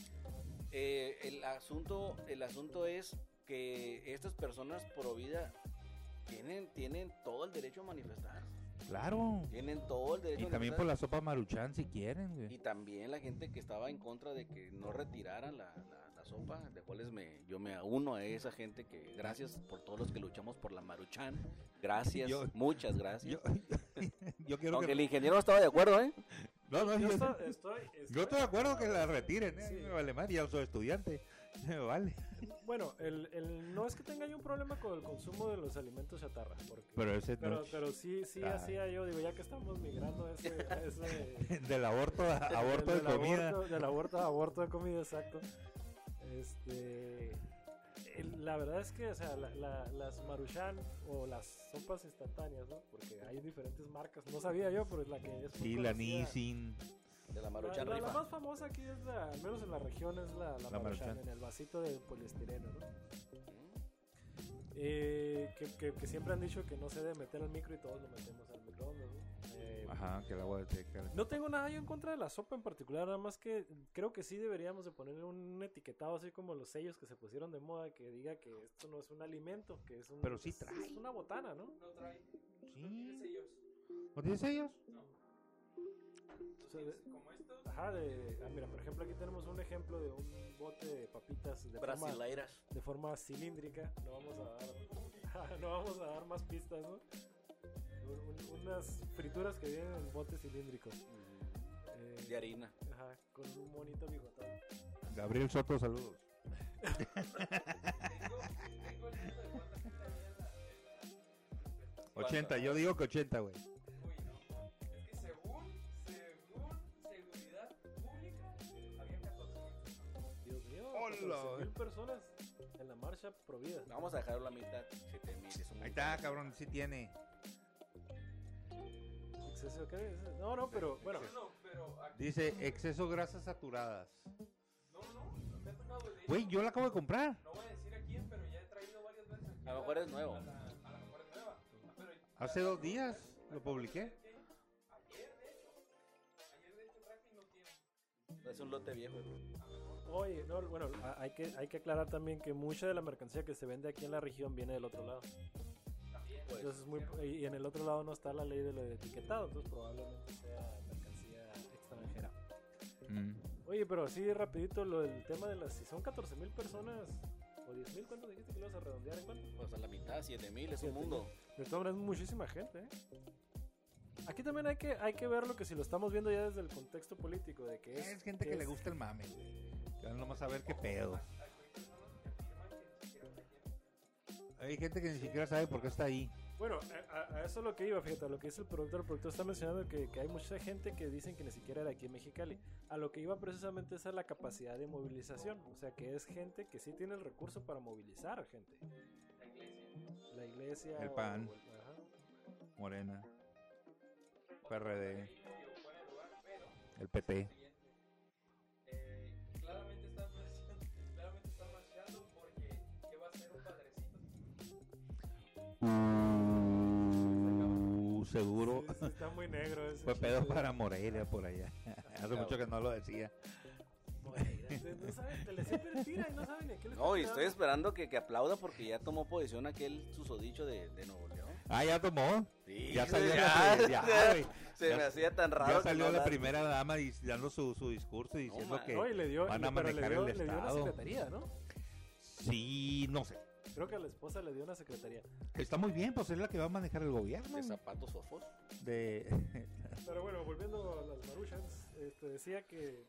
Eh, el asunto, el asunto es que estas personas pro vida tienen, tienen todo el derecho a manifestar. Claro. Tienen todo el derecho Y también por la sopa maruchan si quieren, güey. Y también la gente que estaba en contra de que no retiraran la, la- la sopa, de cuales me, yo me uno a esa gente que gracias por todos los que luchamos por la maruchan. Gracias, Yo- muchas gracias. Yo, yo quiero Aunque que... el ingeniero estaba de acuerdo, ¿eh? No, no, Yo yo, estoy, estoy, yo estoy de acuerdo que la retiren, ¿eh? Sí. Me vale más, ya soy estudiante. Me vale. Bueno, el, el- no es que tenga yo un problema con el consumo de los alimentos chatarra, porque, Pero ese pero, no... pero sí, sí Ah. hacía yo, digo, ya que estamos migrando ese, ese Del aborto a aborto de del comida. Aborto, del aborto a aborto de comida, exacto. Este, la verdad es que, o sea, la- la- las maruchan o las sopas instantáneas, ¿no? Porque hay diferentes marcas. No sabía yo, pero es la que es Sí, la. Nissin. De la Maruchan la- la más famosa aquí es la, al menos en la región, es la, la, La Maruchan, Maruchan. en el vasito de poliestireno, ¿no? Eh, que, que, que siempre han dicho que no se debe meter al micro y todos lo metemos al. Eh, Ajá, que el agua te cae. No tengo nada yo en contra de la sopa en particular, nada más que creo que sí deberíamos de poner un etiquetado así como los sellos que se pusieron de moda que diga que esto no es un alimento, que es un Pero sí trae. es una botana, ¿no? No trae. Sí. No tiene sellos. ¿No tienes ellos? No. O sea, Tienes de- como estos. Ajá, de, ah, mira, por ejemplo, aquí tenemos un ejemplo de un bote de papitas de forma, de forma cilíndrica. No vamos a dar, no vamos a dar más pistas, ¿no? Un- un- unas frituras que vienen en botes cilíndricos. Eh, De harina. Ajá, con un bonito bigotón. Gabriel Soto, saludos. Tengo, tengo el de cuánta gente había en la. En la 80, yo digo que 80, güey. Uy, no. Es que según, según seguridad pública, había 14 mil Dios mío, Hola. mil personas en la marcha pro vida. Vamos a dejar la mitad. 7000. Es un Ahí está, cabrón, sí tiene. ¿Exceso qué? No, no, pero bueno. No, no, pero aquí, Dice exceso grasas saturadas. no, no, me ha tocado de hecho, Güey, yo la acabo de comprar. No voy a decir a quién, pero ya he traído varias veces aquí. A lo mejor es nuevo. A, la- a lo mejor es nueva. Ah, pero Hace dos días lo publiqué. ayer, de hecho. Ayer, de hecho, traje y no tiene. Es un lote viejo. Oye, no, bueno, a- hay que, hay que aclarar también que mucha de la mercancía que se vende aquí en la región viene del otro lado. Pues, Entonces, es muy, y en el otro lado no está la ley de lo de etiquetado, entonces probablemente sea mercancía extranjera. Mm. Oye, pero así rapidito, lo del tema de las... Si son 14 mil personas, o 10 mil, ¿cuánto dijiste que lo vas a redondear en cuánto? Pues a la mitad, 7000. Es un 7,000. mundo. De todas maneras, muchísima gente, ¿eh? Aquí también hay que, hay que verlo que si lo estamos viendo ya desde el contexto político, de que es... Es gente que le es- gusta el mame, güey. Que van nomás a ver qué pedo. Hay gente que ni siquiera sabe por qué está ahí. Bueno, a, eso es lo que iba, fíjate, a lo que dice el productor. El productor está mencionando que, que hay mucha gente que dicen que ni siquiera era aquí en Mexicali. A lo que iba precisamente es a la capacidad de movilización. O sea, que es gente que sí tiene el recurso para movilizar a gente. La iglesia. El o- PAN. o el- ajá. Morena, PRD, el PT. Eh, claramente están marchando, claramente están marchando porque ¿qué va a hacer un padrecito? Seguro. Sí, sí, está muy negro ese Fue pedo para Morelia por allá. Hace mucho que no lo decía. No saben, te le siempre tira y no saben qué No, y estoy esperando que, que aplauda porque ya tomó posición aquel susodicho de, de Nuevo León. Ah, ya tomó. Sí, Ya salió ya, la, ya, ya. Se Ya- me hacía tan raro. Ya que salió no la primera dama dis- dando su, su discurso y diciendo ma, que No, y le dio, van a pero le manejar dio, el le dio una Estado. secretaría, ¿no? Sí, no sé. Creo que a la esposa le dio una secretaría. Está muy bien, pues es la que va a manejar el gobierno. De zapatos fofos. De... Pero bueno, volviendo a las Maruchans, este, decía que,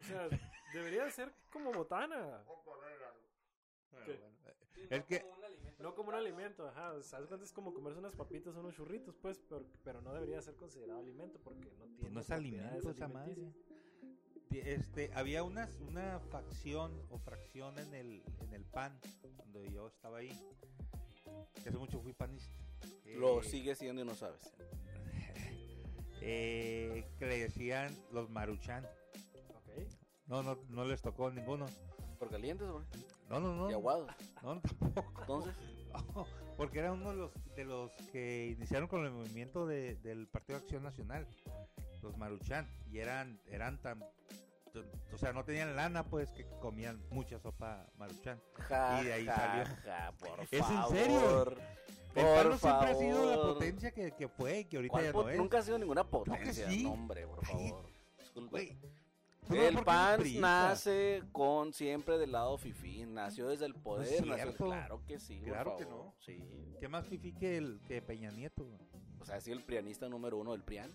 o sea, debería ser como botana. Sí, Es no que- como un alimento no como un alimento, ajá, o sea, haz cuenta, es como comerse unas papitas o unos churritos, pues, pero, pero no debería ser considerado alimento porque no tiene Pues no es alimento esa madre. Este, había unas, una facción o fracción en el, en el PAN, cuando yo estaba ahí. que Hace mucho fui panista. Lo Eh, sigue siendo y no sabes. eh, que le decían los maruchan. Ok. No, no, no les tocó ninguno. Por calientes, güey. No, no, no. Y aguados. No, no, tampoco. Entonces, Porque era uno de los, de los que iniciaron con el movimiento de- del Partido de Acción Nacional, los Maruchan, y eran, eran tan, o sea, no tenían lana, pues, que comían mucha sopa Maruchan. ja, Y de ahí ja, salió. ja, por ¿Es en favor. serio? El Por PAN no siempre ha sido la favor. potencia que, que fue y que ahorita ¿Cuál ya no es. Nunca ha sido ninguna potencia. sí. No, hombre, por favor. Disculpe. No, El PAN nace con siempre del lado fifí, nació desde el poder, nació, cierto. claro que sí, por Claro que favor, no. sí. ¿Qué más fifí que, el, que Peña Nieto? O sea, ha sido el prianista número uno del PRIAN,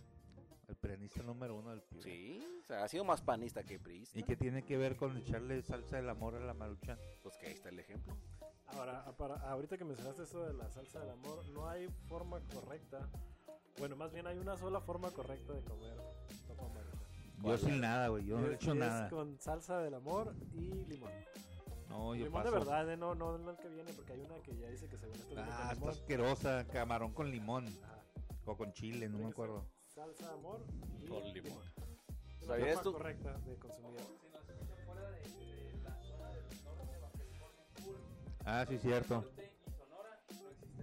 El prianista número uno del PRI. sí, o sea, ha sido más panista que priista, ¿Y qué tiene que ver con echarle salsa del amor a la Maruchan? pues que ahí está el ejemplo. Ahora, para, ahorita que mencionaste eso de la salsa del amor, no hay forma correcta, bueno, más bien hay una sola forma correcta de comer sopa maruchan. Yo sin nada, güey. Yo no he hecho es nada. con salsa del amor y limón. No, yo limón paso. de verdad, eh, no, no, no el que viene, porque hay una que ya dice que según esto Ah, está asquerosa. Camarón con limón. O con chile, no me acuerdo. Salsa de amor y Con limón. ¿Sabías forma tú? correcta de consumir. Si nos escuchan fuera de, de la zona del norte de Baja California Sur, Ah, sí, cierto.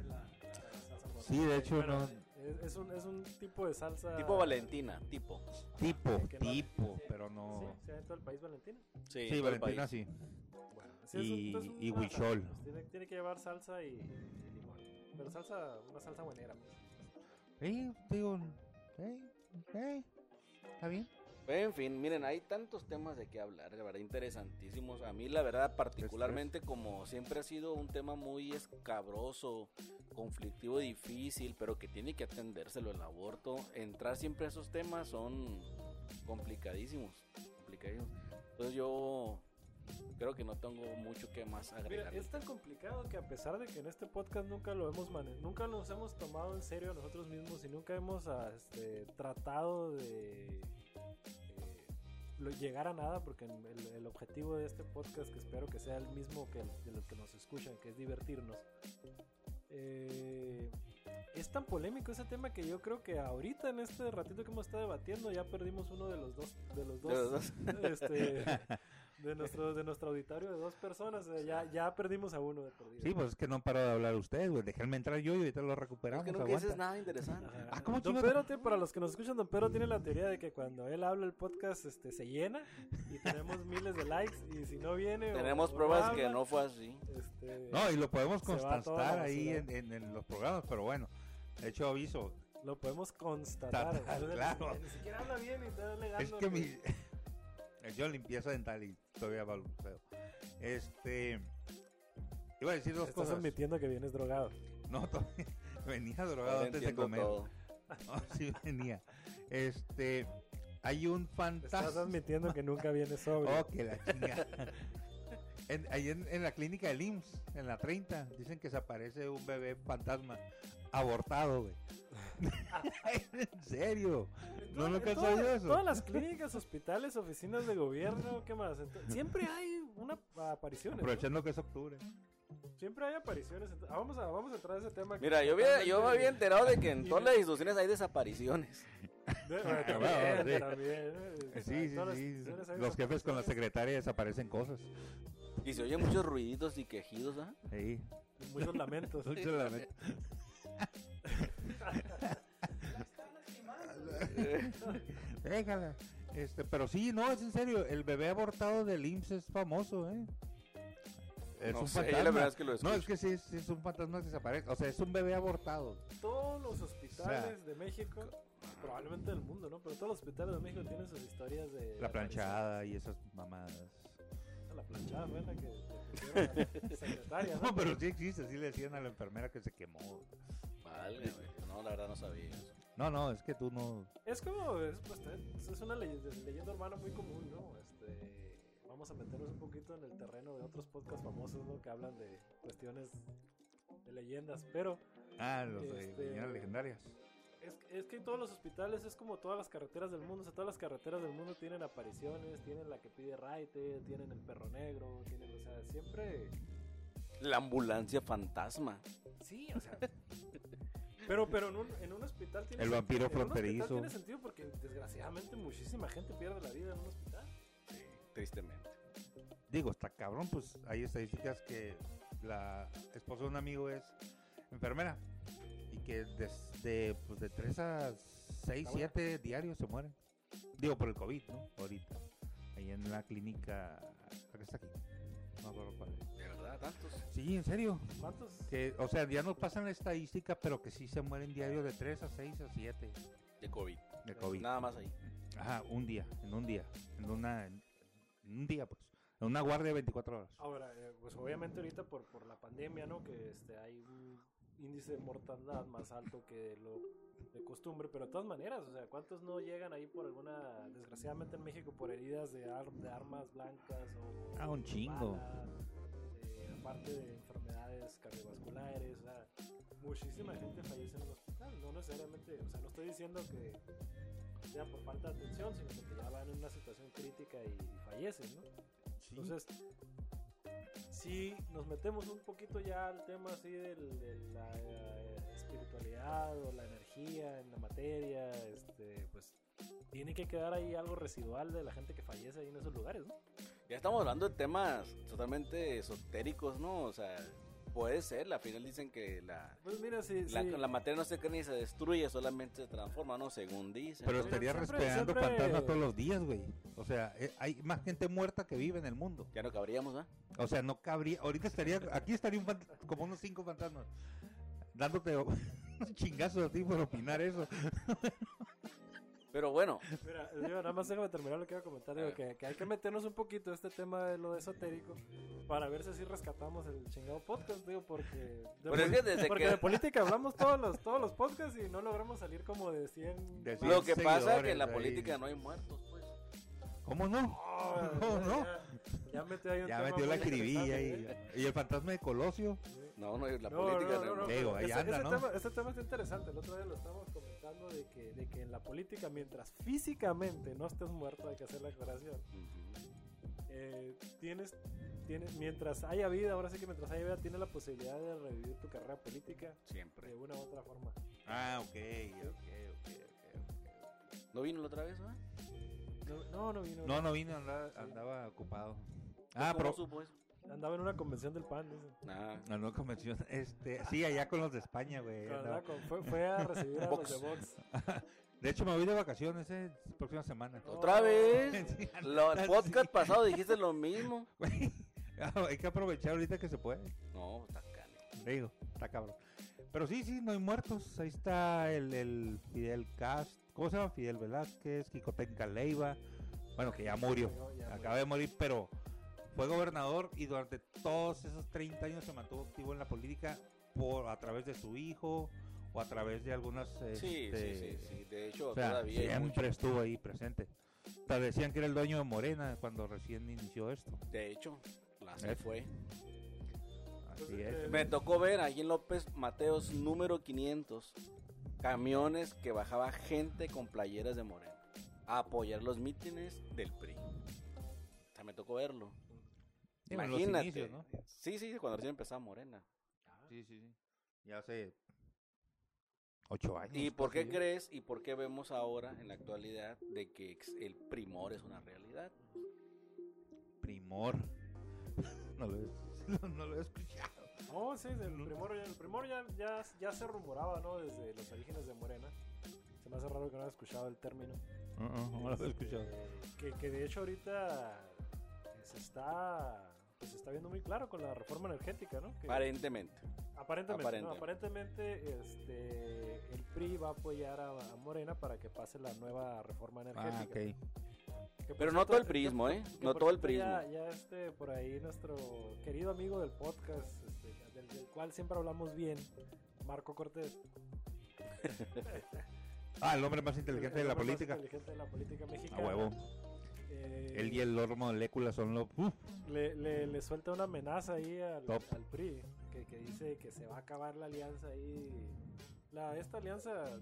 la, la. Sí, de hecho, Pero no. es, es un, es un tipo de salsa. Tipo Valentina, tipo. Tipo, que no- tipo, pero Sí, no. se da en todo el país Valentina. Sí, Sí, todo el Valentina país. sí. Bueno, sí, es un- Y- es un- y una huichol. salsa, pues, Tiene, tiene que llevar salsa y, y limón. Pero salsa, una salsa buenera. Pues. Sí, digo. Eh, eh, Está bien. En fin, miren, hay tantos temas de qué hablar, la verdad, interesantísimos. A mí, la verdad, particularmente, como siempre ha sido un tema muy escabroso, conflictivo, difícil, pero que tiene que atendérselo el aborto, entrar siempre a esos temas son complicadísimos, complicadísimos. Entonces yo creo que no tengo mucho que más Mira, agregar. es tan complicado que a pesar de que en este podcast nunca lo hemos nunca nos hemos tomado en serio a nosotros mismos y nunca hemos ah, este, tratado de eh, llegar a nada, porque el, el objetivo de este podcast, que espero que sea el mismo que el de los que nos escuchan, que es divertirnos, eh, es tan polémico ese tema que yo creo que ahorita en este ratito que hemos estado debatiendo ya perdimos uno de los dos de los dos, De los dos. este, de nuestro de nuestro auditorio de dos personas eh, ya ya perdimos a uno de perdido Sí, pues es que no han parado de hablar ustedes, güey. Déjenme entrar yo y ahorita lo Es recuperamos. que nunca aguanta. dices nada interesante. Ajá. Ah, ¿cómo Don? Pedro, para los que nos escuchan, Don Pedro tiene la teoría de que cuando él habla el podcast este, se llena y tenemos miles de likes y si no viene o- Tenemos o pruebas que habla, no fue así. este, No, y lo podemos constatar ahí en, en- en los programas, pero bueno. De hecho, aviso. lo podemos constatar. O claro. Ni, siquiera habla bien y está Es alegando. que mi. Yo limpieza dental y todavía va feo. Este. Iba a decir dos Estás cosas. admitiendo que vienes drogado. No, todavía- venía drogado Ahora antes de comer. todo. No, sí venía. Este. Hay un Estás fantasma. admitiendo que nunca vienes sobrio. Oh, que la chinga. En, ahí en, en la clínica del IMSS, en la 30, dicen que se aparece un bebé fantasma abortado, güey. en serio. ¿No nunca has oído eso? Todas las clínicas, hospitales, oficinas de gobierno, ¿qué más? Siempre hay una apariciones. ¿no? Aprovechando que es octubre. Siempre hay apariciones. ah, vamos, a, vamos a entrar a ese tema. que Mira, yo, había, yo me había enterado de que en todas las instituciones hay desapariciones. De- bueno, Ah, también, sí. eh, Sí, sí, sí. Los jefes con la secretaria desaparecen cosas. Y se oyen muchos ruiditos y quejidos, ¿ah? Sí. Muchos lamentos. Mucho lamento. Déjala. Este, pero sí, no, es en serio. El bebé abortado del IMSS es famoso, ¿eh? Es No un sé, fantasma. la verdad es que lo no, es que sí, es, es un fantasma que desaparece. O sea, es un bebé abortado. Todos los hospitales de México, probablemente del mundo, ¿no? Pero todos los hospitales de México tienen sus historias de. La planchada y esas mamadas. La planchada fue la que que la secretaria, ¿no? No, pero sí existe. Sí le decían a la enfermera que se quemó. No, la verdad no sabía eso. No, no, es que tú no. Es como, es, pues, es una leyenda, leyenda urbana muy común, ¿no? Este, vamos a meternos un poquito en el terreno de otros podcasts famosos, ¿no? Que hablan de cuestiones de leyendas, pero Ah, los de Este- leyendas legendarias. es, es que en todos los hospitales es como todas las carreteras del mundo, o sea, todas las carreteras del mundo tienen apariciones, tienen la que pide raite, tienen el perro negro, tienen, o sea, siempre... La ambulancia fantasma. Sí, o sea... Pero, pero en un, en un hospital tiene El sentido, vampiro hospital fronterizo. tiene sentido porque desgraciadamente muchísima gente pierde la vida en un hospital. Sí, tristemente. Digo, está cabrón, pues hay estadísticas que la esposa de un amigo es enfermera y que desde pues, de 3 a 6, Está buena. 7 diarios se mueren. Digo, por el COVID, ¿no? Ahorita. Ahí en la clínica, la que está aquí. No me acuerdo cuál es. Tantos. Sí, en serio. ¿Cuántos? Que, o sea, ya no pasan la estadística, pero que sí se mueren diario de 3 a 6 a 7 De COVID. de COVID. Nada más ahí. Ajá, un día, en un día. En una. En un día, pues. En una guardia de 24 horas. Ahora, eh, pues obviamente ahorita por, por la pandemia, ¿no? Que este, hay un índice de mortandad más alto que lo de costumbre, pero de todas maneras, o sea, ¿cuántos no llegan ahí por alguna, desgraciadamente en México, por heridas de, ar- de armas blancas o... Ah, un chingo. balas, aparte de enfermedades cardiovasculares, o sea, muchísima gente fallece en el hospital, no necesariamente, o sea, no estoy diciendo que sea por falta de atención, sino porque ya van en una situación crítica y, y fallecen, ¿no? Entonces, si nos metemos un poquito ya al tema así del- de la eh, espiritualidad o la energía en la materia, este, pues tiene que quedar ahí algo residual de la gente que fallece ahí en esos lugares, ¿no? Ya estamos hablando de temas totalmente esotéricos, ¿no? O sea, puede ser, al final dicen que la, Pues mira, la, materia no se crea ni se destruye, solamente se transforma, ¿no? Según dicen. Pero estaría siempre- respirando siempre- fantasmas todos los días, güey. O sea, eh, hay más gente muerta que vive en el mundo. Ya no cabríamos, ¿ah? O sea, no cabría. Ahorita estaría. Aquí estaría un como unos cinco fantasmas. Dándote unos chingazos a ti por opinar eso. Pero bueno, Mira, digo, nada más déjame terminar lo que iba a comentar. Digo, que, que hay que meternos un poquito a este tema de lo esotérico para ver si así rescatamos el chingado podcast, digo, porque... De, Pero es que desde porque que- de política hablamos todos los, todos los podcasts y no logramos salir como de 100... De más. lo que pasa es que en la ahí. política no hay muertos, pues. ¿Cómo no? Oh, No, ya- no. Ya, ya metió ahí un Ya tema metió la muy jiribilla interesante, y, y el fantasma de Colosio. ¿eh? No, no, la No, política no, no, no, no, Digo, ahí ese, anda, ese ¿no? tema, ese tema está interesante. El otro día lo estábamos comentando de que, de que en la política, mientras físicamente no estés muerto, hay que hacer la aclaración. Eh, tienes, tienes, mientras haya vida, ahora sí que mientras haya vida, tienes la posibilidad de revivir tu carrera política Siempre. de una u otra forma. Ah, ok, ok, ok, ok. ¿No vino la otra vez, ah? No, no, no vino. No, no vino, andaba, andaba ocupado. Ah, ¿Cómo pero. supo eso? Andaba en una convención del PAN. dice. Ah, Ah, no, convención. Este, sí, allá con los de España, güey. Fue, fue a recibir a los de Vox. De hecho, me voy de vacaciones, eh, próxima semana. ¿Otra vez? Sí, Lo- el sí. podcast pasado dijiste lo mismo. Güey, hay que aprovechar ahorita que se puede. No, está cani. Digo, está cabrón. Pero sí, sí, no hay muertos. Ahí está el, el Fidel Cast. ¿Cómo se llama? Fidel Velázquez, Quicotenca Leiva. Bueno, que ya murió. Ya murió. Acaba de morir, pero fue gobernador y durante todos esos 30 años se mantuvo activo en la política por a través de su hijo o a través de algunas... Sí, sí, este, sí, sí. De hecho, O sea, todavía siempre mucho. estuvo ahí presente. Sea, decían que era el dueño de Morena cuando recién inició esto. De hecho, así ¿Eh? fue. Así es. Me tocó ver ahí en López Mateos número 500 camiones que bajaba gente con playeras de Morena a apoyar los mítines del PRI. O sea, me tocó verlo. Digo, en los Imagínate. inicios, ¿no? Sí, sí, cuando recién empezaba Morena. Sí, sí, sí. Ya hace ocho años. ¿Y por qué crees y por qué vemos ahora en la actualidad de que el primor es una realidad? Primor. No lo, he, no, no lo he escuchado. No, sí, el primero, ya, el primero ya, ya, ya se rumoraba, ¿no? Desde los orígenes de Morena. Se me hace raro que no haya escuchado el término. Uh-uh, no lo he escuchado. Eh, que, que de hecho ahorita se está, pues se está viendo muy claro con la reforma energética, ¿no? Que- Aparentemente. aparentemente, ¿no? aparentemente. Este, el PRI va a apoyar a, a Morena para que pase la nueva reforma Ah, energética. ok. Que por Pero no todo el que- prismo, ¿eh? No todo el cierto ya- prismo. Ya, este, por ahí nuestro querido amigo del podcast, este, del, del cual siempre hablamos bien, Marco Cortés. Ah, el hombre más inteligente de el la hombre más política. inteligente de la política A mexicana. huevo. Eh, Él y el Lord Molécula son los. le, le, le suelta una amenaza ahí al, al PRI, que, que dice que se va a acabar la alianza ahí. La, esta alianza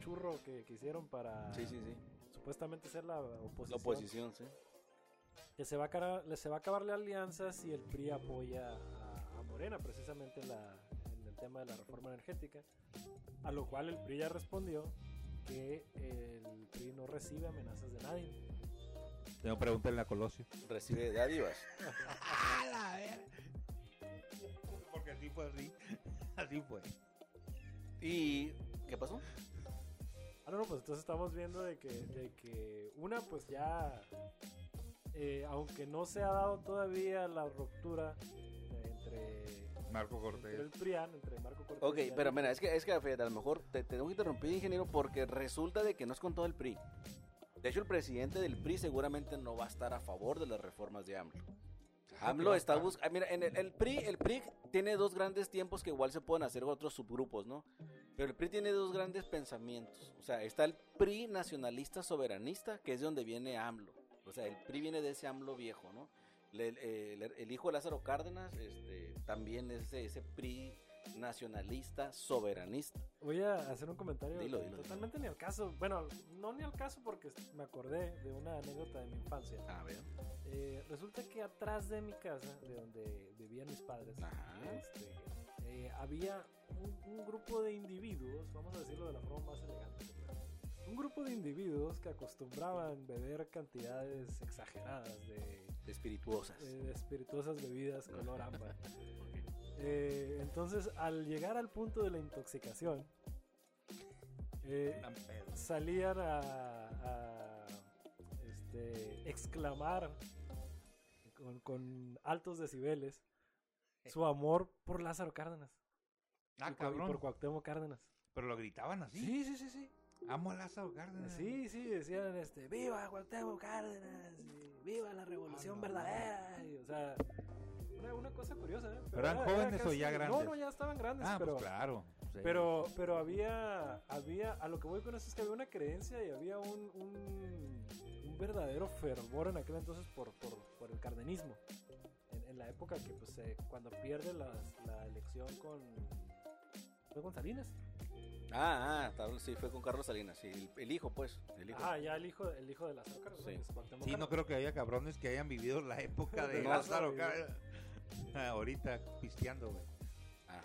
churro que, que hicieron para Sí, sí, sí. supuestamente ser la oposición. La oposición, sí. Que se va, a acabar, le- se va a acabar la alianza si el PRI apoya a, a Morena, precisamente en, la, en el tema de la reforma energética. A lo cual el PRI ya respondió que el PRI no recibe amenazas de nadie. Tengo pregúntenle a Colosio. Recibe dádivas. Porque así fue así. Así fue. ¿Y qué pasó? Ah, no, no, pues entonces estamos viendo de que, de que una, pues ya, eh, aunque no se ha dado todavía la ruptura eh, entre, Marco entre el Cortés. PRIAN, entre Marco Cortés Ok, pero mira, es que, es que a lo mejor te, te tengo que interrumpir, ingeniero, porque resulta de que no es con todo el PRI. De hecho, el presidente del PRI seguramente no va a estar a favor de las reformas de AMLO. AMLO está buscando... Mira, en el, el PRI, el PRI tiene dos grandes tiempos que igual se pueden hacer otros subgrupos, ¿no? Pero el PRI tiene dos grandes pensamientos. O sea, está el PRI nacionalista soberanista, que es de donde viene AMLO. O sea, el PRI viene de ese AMLO viejo, ¿no? Le- El, el- el hijo de Lázaro Cárdenas este, también es de ese PRI nacionalista soberanista. Voy a hacer un comentario Dilo, dilo, totalmente ni al caso. Bueno, no ni al caso porque me acordé de una anécdota de mi infancia. A ver. Eh, resulta que atrás de mi casa, de donde vivían mis padres, este, eh, había un, un grupo de individuos, vamos a decirlo de la forma más elegante, un grupo de individuos que acostumbraban beber cantidades exageradas de, Espirituosas. eh, de espirituosas bebidas color ámbar. Eh, entonces, al llegar al punto de la intoxicación, eh, salían a, a, este, exclamar con, con altos decibeles su amor por Lázaro Cárdenas Ah, y por, y por cabrón. Cuauhtémoc Cárdenas. Pero lo gritaban así. Sí, sí, sí, sí. Amo a Lázaro Cárdenas. Sí, sí, decían este, viva Cuauhtémoc Cárdenas, y viva la revolución no, verdadera. y, o sea, una, una cosa curiosa, ¿eh? ¿Pero eran era- era jóvenes o ya No, grandes? no, ya estaban grandes, Ah, pero pues claro. sí. pero, pero había, había, a lo que voy con eso es que había una creencia y había un, un, un verdadero fervor en aquel entonces por, por, por el cardenismo. En, en la época que, pues, eh, cuando pierde las- la elección con, fue con Salinas. Ah, ah, sí, fue con Carlos Salinas. Sí, el, el hijo, pues. El hijo. Ah, ya el hijo, el hijo de Lázaro Cárdenas. Sí. Sí, no creo que haya cabrones que hayan vivido la época de De Lázaro Lázaro, Cárdenas. Ah, Ahorita pisteando, güey. Ah.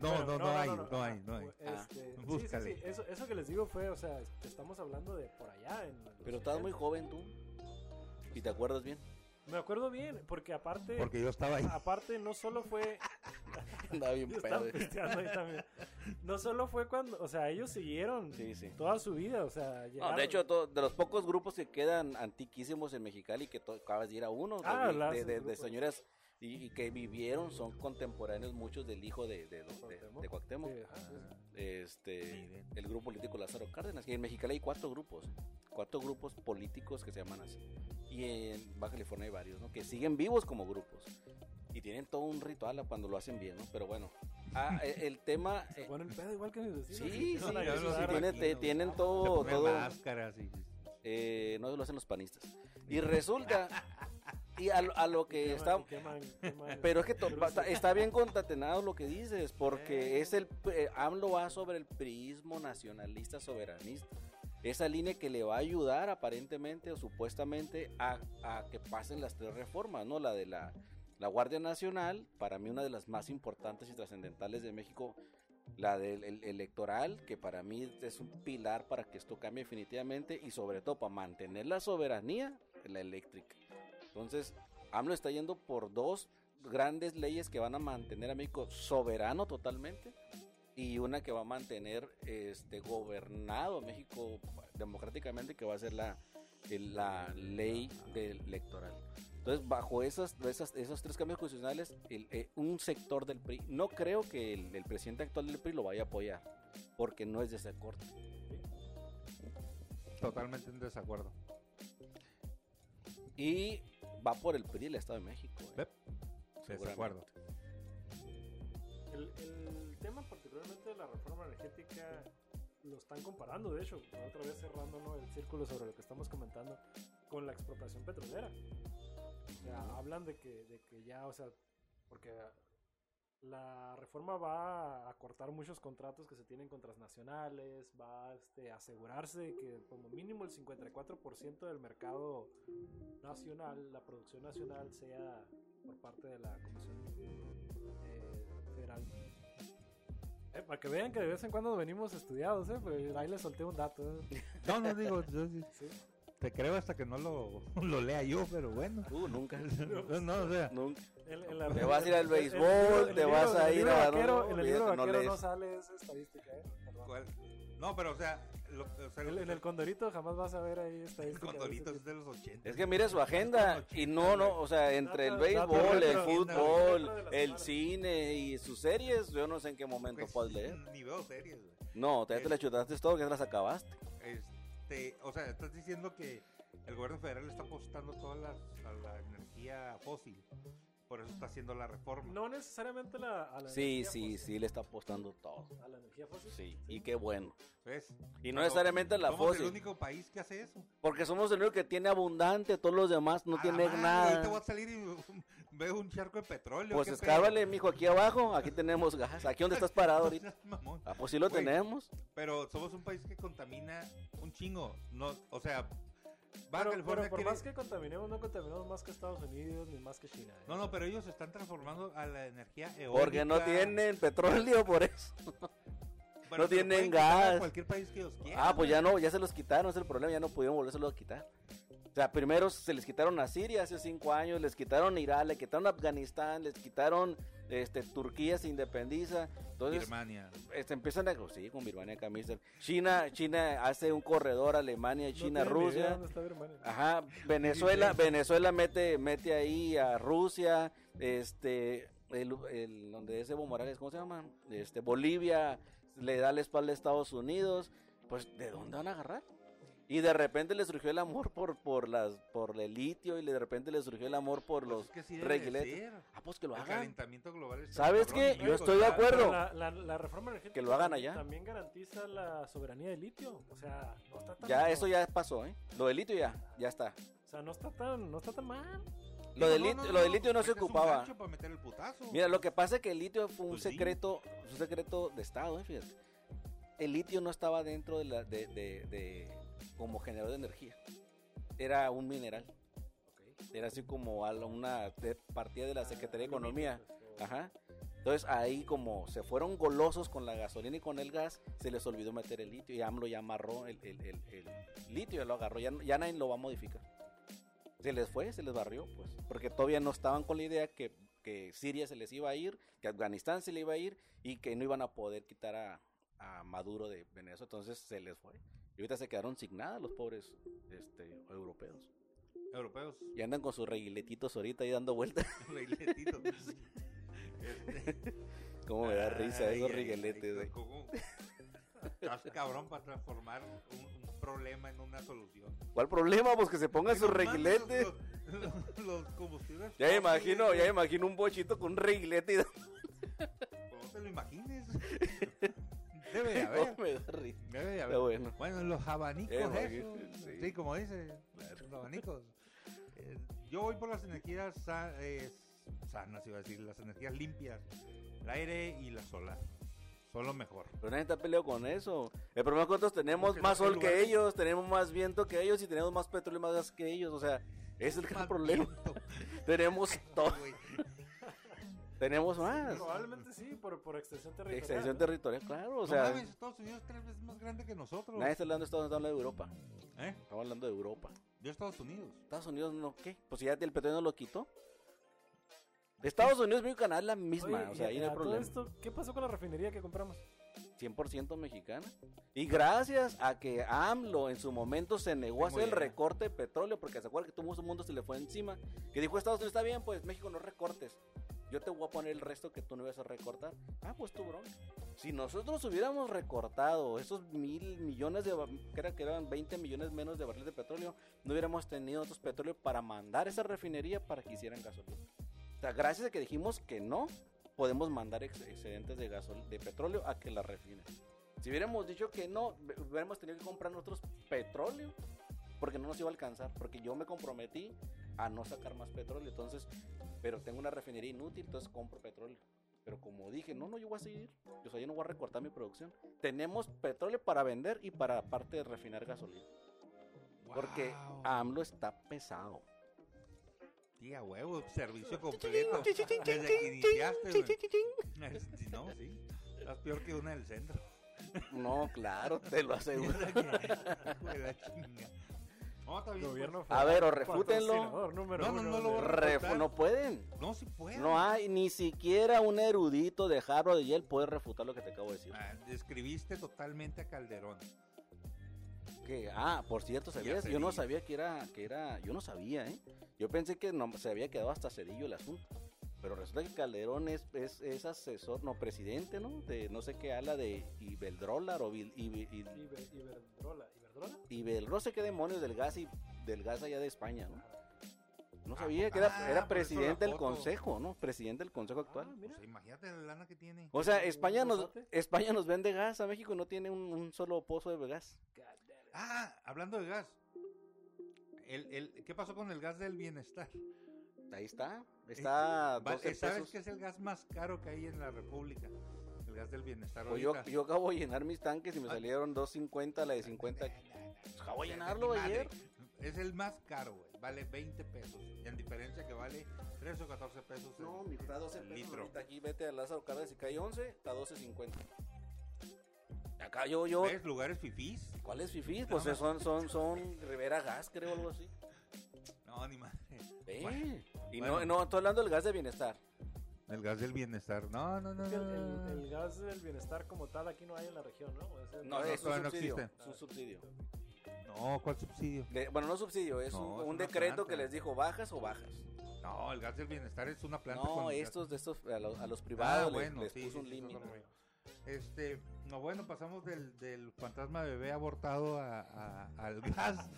No, Bueno, no, no, hay, no, hay, ajá, no hay. Ah, este, sí, sí, búscale. sí, Eso, eso que les digo fue, o sea, estamos hablando de por allá. En Pero estabas muy 80s. joven tú. ¿Y te acuerdas bien? Me acuerdo bien, porque aparte, Porque yo estaba ahí. aparte no solo fue Andaba bien pedo. también. No solo fue cuando, o sea, ellos siguieron Sí, sí. toda su vida, o sea, No, llegaron- de hecho, de los pocos grupos que quedan antiquísimos en Mexicali, que acabas de ir a uno, de- Ah, de, de- de grupos. señoras y, y que vivieron, son contemporáneos muchos del hijo de, de, de, Cuauhtémoc. de Cuauhtémoc. Sí, sí, sí. Este, el grupo político Lázaro Cárdenas. Y en Mexicali hay cuatro grupos, cuatro grupos políticos que se llaman así. Y en Baja California hay varios, ¿no? Que siguen vivos como grupos. Y tienen todo un ritual a cuando lo hacen bien, ¿no? Pero bueno, ah, e- el tema... Se eh, ponen el pedo igual que mis vecinos. Sí, sí, gritar, sé. tiene- aquí, te- ¿no? tienen Se todo, ponen todo, máscaras y... eh, no lo hacen los panistas. Y resulta, y a, lo- a lo Y que está, pero es que to- está, está bien concatenado lo que dices, porque es el, eh, AMLO va sobre el prismo nacionalista soberanista. Esa línea que le va a ayudar aparentemente o supuestamente a, a que pasen las tres reformas, ¿no? La de la, la Guardia Nacional, para mí una de las más importantes y trascendentales de México, la del el- electoral, que para mí es un pilar para que esto cambie definitivamente y sobre todo para mantener la soberanía, la eléctrica. Entonces, AMLO está yendo por dos grandes leyes que van a mantener a México soberano totalmente y una que va a mantener este gobernado México democráticamente que va a ser la, la ley del electoral. Entonces, bajo esas, esas, esos tres cambios constitucionales, el- eh, un sector del PRI, no creo que el, el presidente actual del PRI lo vaya a apoyar, porque no es de ese corte. Totalmente en desacuerdo. Y va por el PRI el Estado de México. eh. Desacuerdo. El, el tema particularmente de la reforma energética lo están comparando, de hecho, otra vez cerrando ¿no? el círculo sobre lo que estamos comentando, con la expropiación petrolera. O sea, hablan de que, de que ya, o sea, porque la reforma va a cortar muchos contratos que se tienen con transnacionales, va este, a asegurarse de que como mínimo el 54% del mercado nacional, la producción nacional, sea por parte de la Comisión eh, Federal. Eh, para que vean que de vez en cuando venimos estudiados, ¿eh? Pues ahí les solté un dato. ¿eh? No, no digo, yo sí- Sí. Te creo hasta que no lo, lo lea yo, pero bueno. Uh, nunca. No, no, o sea, nunca. En- en la- Te vas a ir al el béisbol, te el vas a el ir a- vaquero- no, En el libro no vaquero no lees. sale esa estadística, ¿eh? Perdón. ¿cuál? No, pero o sea, lo, o sea, En, en el Condorito jamás vas a ver ahí estadística. de Condorito es de los 80. Es que mire su agenda y no, no, o sea, entre el béisbol, el fútbol, la el cine y sus series, yo no sé en qué momento Pues, puedes leer. Ni veo series, güey. No, te, te las chutaste todo, que ya te las acabaste. Este, o sea, estás diciendo que el gobierno federal está apostando toda la, energía fósil. Por eso está haciendo la reforma. No necesariamente la, a la Sí, energía sí, fósil. sí, le está apostando todo. A la energía fósil. Sí, y qué bueno. ¿Ves? Y no Pero necesariamente la somos el fósil, único país que hace eso. porque somos el único que tiene abundante, todos los demás no A la tienen madre, Ahorita voy nada. a salir y veo un charco de petróleo. Pues ¿qué escábale, mijo, aquí abajo, aquí tenemos gas. Aquí donde estás parado ahorita. Mamón. Ah, pues sí lo tenemos. Pero somos un país que contamina un chingo. No, o sea, Baja Pero, California pero por quiere- más que contaminemos, no contaminamos más que Estados Unidos ni más que China. ¿eh? No, no, pero ellos están transformando a la energía eólica. Porque no tienen petróleo, por eso. Bueno, no tienen a gas. cualquier país que ellos quieran. Ah, pues ya no, ya se los quitaron, es el problema, ya no pudieron volvérselo a quitar. Sea, primero se les quitaron a Siria hace cinco años, les quitaron Irak, le quitaron Afganistán, les quitaron este, Turquía se independiza. Entonces, Birmania. este, empiezan a... Sí, con Birmania camisa. China, China hace un corredor, Alemania, No China, idea Rusia. dónde está Birmania. Ajá, Venezuela, Venezuela mete, mete ahí a Rusia, este, el, el- donde es Evo Morales, ¿cómo se llama? Este, Bolivia le da la espalda a Estados Unidos, pues ¿de dónde van a agarrar? Y de repente le surgió el amor por, por las, por el litio y de repente le surgió el amor por Pues los es que sí de reguiletes. Ah, pues que lo El hagan. calentamiento global está ¿Sabes qué? Yo estoy de acuerdo. La, la, la reforma energética Que lo hagan también- allá. también garantiza la soberanía del litio. O sea, no está tan Ya, eso ya pasó, ¿eh? Lo del litio ya, ya está. O sea, no está tan, no está tan mal. Lo no, litio, no, lo del litio no se ocupaba. gancho para meter el putazo. Mira, lo que pasa es que el litio fue un Pues sí. secreto, un secreto de Estado, ¿eh? fíjate. El litio no estaba dentro de la, de, de- de- como generador de energía. Era un mineral. Era así como una partida de la Secretaría de Economía. Ajá. Entonces ahí como se fueron golosos con la gasolina y con el gas, se les olvidó meter el litio y AMLO ya amarró el, el- el- el litio, ya lo agarró, ya, ya nadie lo va a modificar. Se les fue, se les barrió, pues, porque todavía no estaban con la idea que, que Siria se les iba a ir, que Afganistán se le iba a ir y que no iban a poder quitar a, a Maduro de Venezuela, entonces se les fue. Y ahorita se quedaron sin nada los pobres este, europeos. Europeos. Y andan con sus reguiletitos ahorita ahí dando vueltas. Reguiletitos. Este, Cómo me da risa esos reguiletes. ¿cómo? Estás cabrón para transformar un, un problema en una solución. ¿Cuál problema? Pues que se pongan sus reguiletes. Los, los- los combustibles. Ya me imagino, ya me imagino un bochito con un reguilete y No te lo imagines. Debe de no, haber. me da risa. Debe de haber. bueno. Bueno, los abanicos, Eh, eso. imagínate, Sí. sí. como dice, los abanicos. Eh, yo voy por las energías sa- eh, sanas, iba a decir, las energías limpias. El aire y la solar. Son lo mejor. Pero nadie está peleado con eso. El problema es que nosotros tenemos Porque más sol que ellos, tenemos más viento que ellos y tenemos más petróleo y más gas que ellos. O sea, ese es el gran problema. Tenemos todo. Tenemos más. Probablemente sí, por, por extensión territorial. Extensión ¿no? territorial, claro. O no sea, mames, Estados Unidos es tres veces más grande que nosotros. nadie está hablando de Estados Unidos, está hablando de Europa. ¿Eh? Estamos hablando de Europa. Yo Estados Unidos. Estados Unidos no, ¿qué? Pues ya el petróleo no lo quitó. Estados Unidos, México y Canadá es la misma. Oye, o sea, y ahí no hay todo problema. esto, ¿qué pasó con la refinería que compramos? 100% mexicana. Y gracias a que AMLO en su momento se negó a hacer el recorte de petróleo, porque se acuerda que todo el mundo se le fue encima, que dijo Estados Unidos, está bien, pues México no recortes. Yo te voy a poner el resto que tú no ibas a recortar. Ah, pues tú, bro. Si nosotros hubiéramos recortado esos mil millones de, creo que eran 20 millones menos de barriles de petróleo, no hubiéramos tenido otros petróleo para mandar esa refinería para que hicieran gasolina. O sea, gracias a que dijimos que no, podemos mandar ex- excedentes de gasol de petróleo a que la refinen. Si hubiéramos dicho que no, hubiéramos tenido que comprar nosotros petróleo, porque no nos iba a alcanzar, porque yo me comprometí a no sacar más petróleo, entonces, pero tengo una refinería inútil, entonces compro petróleo. Pero como dije, no, no, yo voy a seguir, o sea, yo no voy a recortar mi producción. Tenemos petróleo para vender y para aparte de refinar gasolina, porque Wow. AMLO está pesado. Tía, huevo, servicio completo. Desde que iniciaste, güey. No, sí. Estás peor que una del centro. No, claro, te lo aseguro. No, Gobierno pues. A ver, o refútenlo. No, no, uno no lo de- voy a Ref- refutar. no pueden. No, sí puede. No hay ni siquiera un erudito de Harvard de Yale puede refutar lo que te acabo de decir. Ah, describiste totalmente a Calderón. Que, ah, por cierto, ¿sabías? Yo no sabía que era, que era, yo no sabía, ¿eh? Yo pensé que no, se había quedado hasta Cedillo el asunto. Pero resulta que Calderón es, es, es asesor, no, presidente, ¿no? De no sé qué ala de Ibeldrolar o Bil- Ibe- Iber- Iberdrola. ¿Iberdrola? Ibel- no sé qué demonios del gas y del gas allá de España, ¿no? No Ah, sabía que ah, era, era eso la presidente del consejo, ¿no? Presidente del consejo actual. Ah, mira. Pues imagínate la lana que tiene. O sea, España nos? España nos vende gas a México y no tiene un, un solo pozo de gas. Ah, hablando de gas. El, el, ¿Qué pasó con el gas del bienestar? Ahí está. Está a Va- 12 ¿Sabes pesos. que es el gas más caro que hay en la República? El gas del bienestar. Pues yo, yo acabo de llenar mis tanques y me Ah. salieron 2.50 la de 50. Nah, nah, nah, Acabo de llenarlo ayer. es el más caro, güey. Vale 20 pesos. Y en diferencia que vale 13 o 14 pesos. el- No, mi está 12 el pesos. litro. Ahorita aquí vete a Lázaro Cárdenas y cae 11, está 12.50. Acá yo, yo. ¿Ves? Lugares fifís. ¿Cuál es Fifi? Pues No, son, son, son Rivera Gas, creo, algo así. No, ni madre. Eh, Bueno, y bueno. no, no, estoy hablando del gas de bienestar. El gas del bienestar. No, no, no. El, gas del bienestar como tal aquí no hay en la región, ¿no? Es el- No, no, es un todavía no subsidio. existe. es un subsidio. No, ¿cuál subsidio? De- bueno, no subsidio, es No, un, es un una decreto planta. que les dijo bajas o bajas. No, el gas del bienestar es una planta No, con estos de estos a, los- a los privados Ah, les- bueno, les, sí, puso sí, un límite. Este, no, bueno, pasamos del, del fantasma bebé abortado a, a- al gas.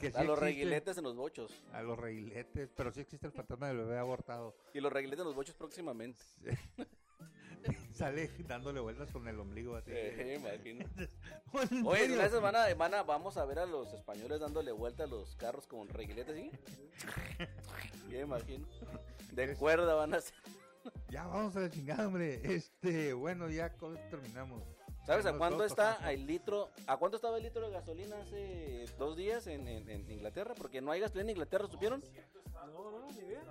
Que sí A los existe, reguiletes en los bochos. A los reguiletes, pero sí existe el fantasma del bebé abortado. Y los reguiletes en los bochos próximamente. Sale dándole vueltas con el ombligo así. Imagino. ¿En Oye, semana, semana vamos a ver a los españoles dándole vuelta a los carros con reguiletes, ¿sí? Ya imagino. De cuerda van a ser. Ya vamos a la chingada, hombre. Este, bueno, ya con esto terminamos. ¿Sabes a cuánto está el litro? ¿A cuánto estaba el litro de gasolina hace dos días en, en- en Inglaterra? Porque no hay gasolina en Inglaterra, ¿supieron? No, no, ni idea.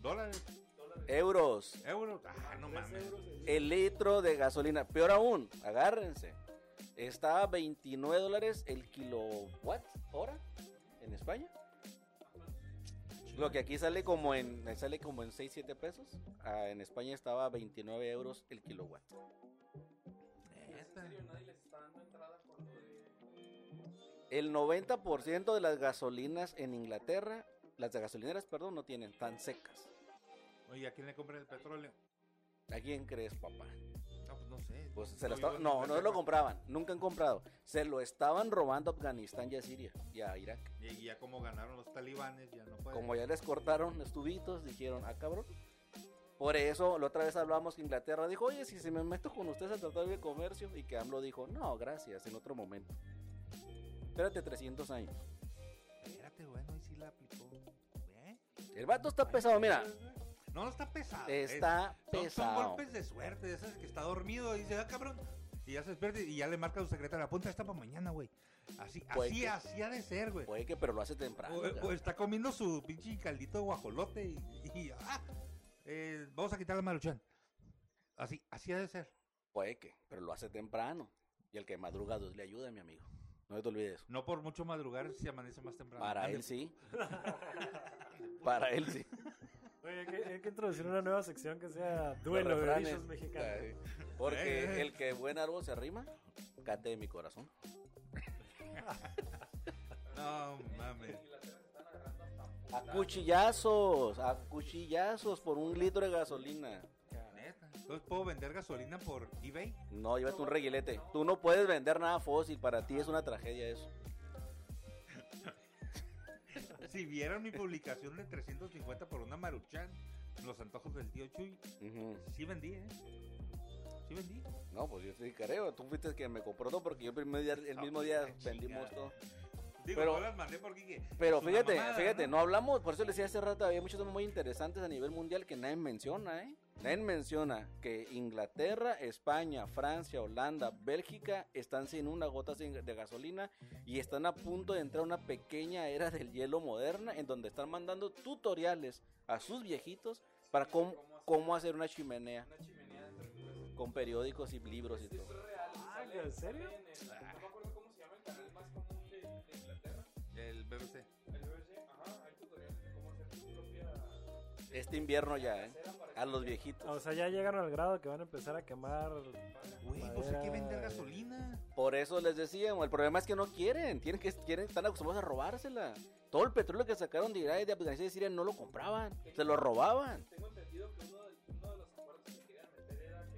¿Dólares? Euros. ¿Euros? Ah, no mames. El litro de gasolina. Peor aún, agárrense. Está a 29 dólares el kilowatt hora en España. Lo que aquí sale como en sale como en 6, 7 pesos. Ah, en España estaba a 29 euros el kilowatt. Neta. nadie les está dando entrada por lo de... El 90% de las gasolinas en Inglaterra, las de gasolineras, perdón, no tienen tan secas. Oye, ¿a quién le compran el petróleo? ¿A quién crees, papá? No, pues no sé. Pues se lo No esta- vivo en no, no lo compraban, nunca han comprado. Se lo estaban robando a Afganistán y a Siria y a Irak. Y ya como ganaron los talibanes, ya no pueden. Como ya les cortaron los tubitos, dijeron, ah, cabrón. Por eso, la otra vez hablamos que Inglaterra dijo, oye, si se me meto con ustedes a tratar de comercio, y que AMLO dijo, no, gracias, en otro momento. Espérate 300 años. Espérate, bueno, y sí la aplicó. ¿Eh? El vato está pesado, mira, No, está pesado. está es- son- Son, pesado. golpes de suerte, de esas que está dormido y dice, ah, cabrón. Y ya se despierta y ya le marca a su secretaria, apunta esta para mañana, güey. Así, Puede así, que- así ha de ser, güey. Puede que, pero lo hace temprano. O, cabrón. o está comiendo su pinche caldito de guajolote y, y, ah, eh, vamos a quitar la maruchan. Así, así ha de ser. Puede que, pero lo hace temprano. Y el que madruga Dios le ayuda, mi amigo. No te olvides. No por mucho madrugar si amanece más temprano. Para Ande. él sí. Para él sí. Oye, hay que, hay que introducir una nueva sección que sea duelo de dichos mexicanos. Ay, Porque Eh. el que buen árbol se arrima, cate de mi corazón. No mames. A cuchillazos, a cuchillazos por un litro de gasolina. Neta. Entonces puedo vender gasolina por eBay. No, llévate un reguilete. Tú no puedes vender nada fósil, para ti es una tragedia eso. Si vieron mi publicación de 350 por una maruchan, los antojos del tío Chuy, Ujú. sí vendí, ¿eh? Sí vendí. No, pues yo te creo, tú fuiste el que me compró todo porque yo el, primer día- el mismo día la vendimos todo. Digo, Pero- no las mandé porque Pero fíjate, mamada, fíjate, ¿no? no hablamos, por eso les decía hace rato, había muchos temas muy interesantes a nivel mundial que nadie menciona, ¿eh? Nadie menciona que Inglaterra, España, Francia, Holanda, Bélgica están sin una gota de gasolina y están a punto de entrar a una pequeña era del hielo moderna en donde están mandando tutoriales a sus viejitos para cómo, cómo hacer una chimenea Una chimenea con periódicos y libros y todo. real. Ah, ¿en serio? sale en el- Este invierno ya, ¿eh? A los viejitos. O sea, ya llegaron al grado que van a empezar a quemar. Güey, pues hay que vender gasolina. Por eso les decía, el problema es que no quieren, tienen que quieren, están acostumbrados a robársela. Todo el petróleo que sacaron de Irak, de Afganistán y de Siria no lo compraban, se lo robaban. Tengo entendido que uno de, uno de los acuerdos que querían meter era que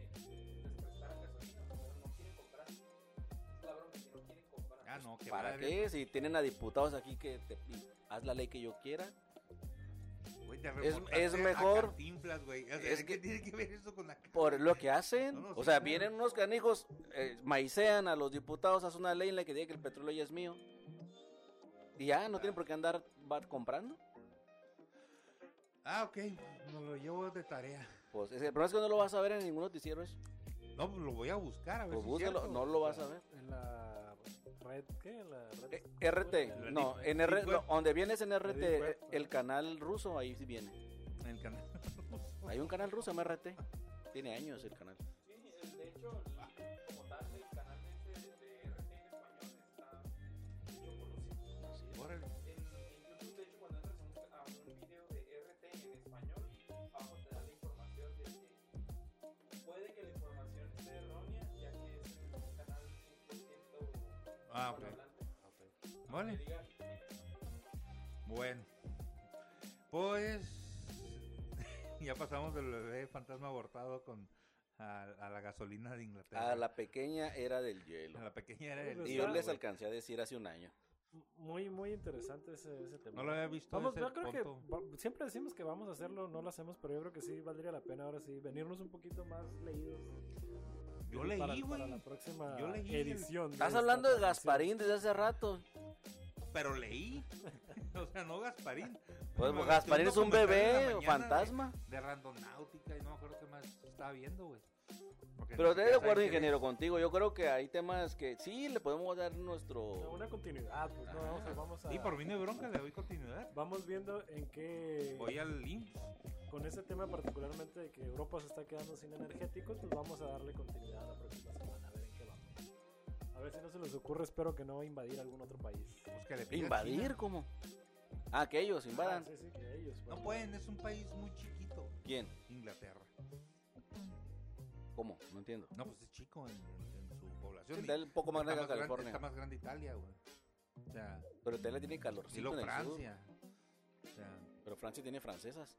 les prestaran gasolina, pero no quieren comprar. Es la broma que no quieren comprar. Ah, no, que ¿Para madre. qué? Si tienen a diputados aquí que te, y haz la ley que yo quiera. Te Es- es mejor- Cantinflas, güey. O sea, es ¿qué que- tiene que ver eso con la Por lo que hacen. No, no, o sí, sea, vienen unos canijos, eh, maicean a los diputados, hacen una ley en la que diga que el petróleo ya es mío. Y ya, no tienen por qué andar va- comprando. Ah, ok. Me lo llevo de tarea. Pues ese- el problema es que no lo vas a ver en ningún noticiero eso. No, pues lo voy a buscar a ver Pues si búscalo, cierto. no lo vas a ver. En la red, ¿qué? En la red Eh, RT, La no, en R, no, donde vienes en RT, web, eh, el canal ruso, ahí sí viene. En el canal. Hay un canal ruso, MRT. Tiene años el canal. Ah, ok. hispanohablante. Vale. Que Bueno. Pues. ya pasamos del bebé fantasma abortado con. A, a la gasolina de Inglaterra. A la pequeña era del hielo. A la pequeña era el. Pues Y yo les alcancé a decir hace un año. Muy, muy interesante ese, ese tema. No lo había visto. Vamos, yo creo que punto. va- siempre decimos que vamos a hacerlo, no lo hacemos, pero yo creo que sí valdría la pena ahora sí venirnos un poquito más leídos. Yo para- leí, Para güey. la próxima Yo leí el- edición. Estás esta hablando de. Gasparín desde hace rato. Pero leí. o sea, no Gasparín. Pues metí Gasparín es un bebé mañana fantasma. De, de randonáutica y no me acuerdo qué más estaba viendo, güey. Porque Pero te de acuerdo, ingeniero, contigo. Yo creo que hay temas que sí le podemos dar nuestro. Una continuidad, pues no, vamos a, vamos a-. Y por mí no hay bronca, le doy continuidad. Vamos viendo en qué, Voy al link. con ese tema particularmente de que Europa se está quedando sin energéticos, pues vamos a darle continuidad la próxima semana, a ver en qué vamos. A ver si no se les ocurre, espero que no invadir algún otro país. Pues que le pida a ¿Invadir? China. ¿Cómo? Ah, que ellos Ah, invadan. sí, sí, que ellos. No bueno. pueden, es un país muy chiquito. ¿Quién? Inglaterra. ¿Cómo? No entiendo. No, pues es chico en, en- en su población. Está un poco más grande que grande- California. Está más grande Italia, güey. O sea, Pero Italia tiene y calorcito luego en el sur. Francia. O sea, Pero Francia tiene francesas.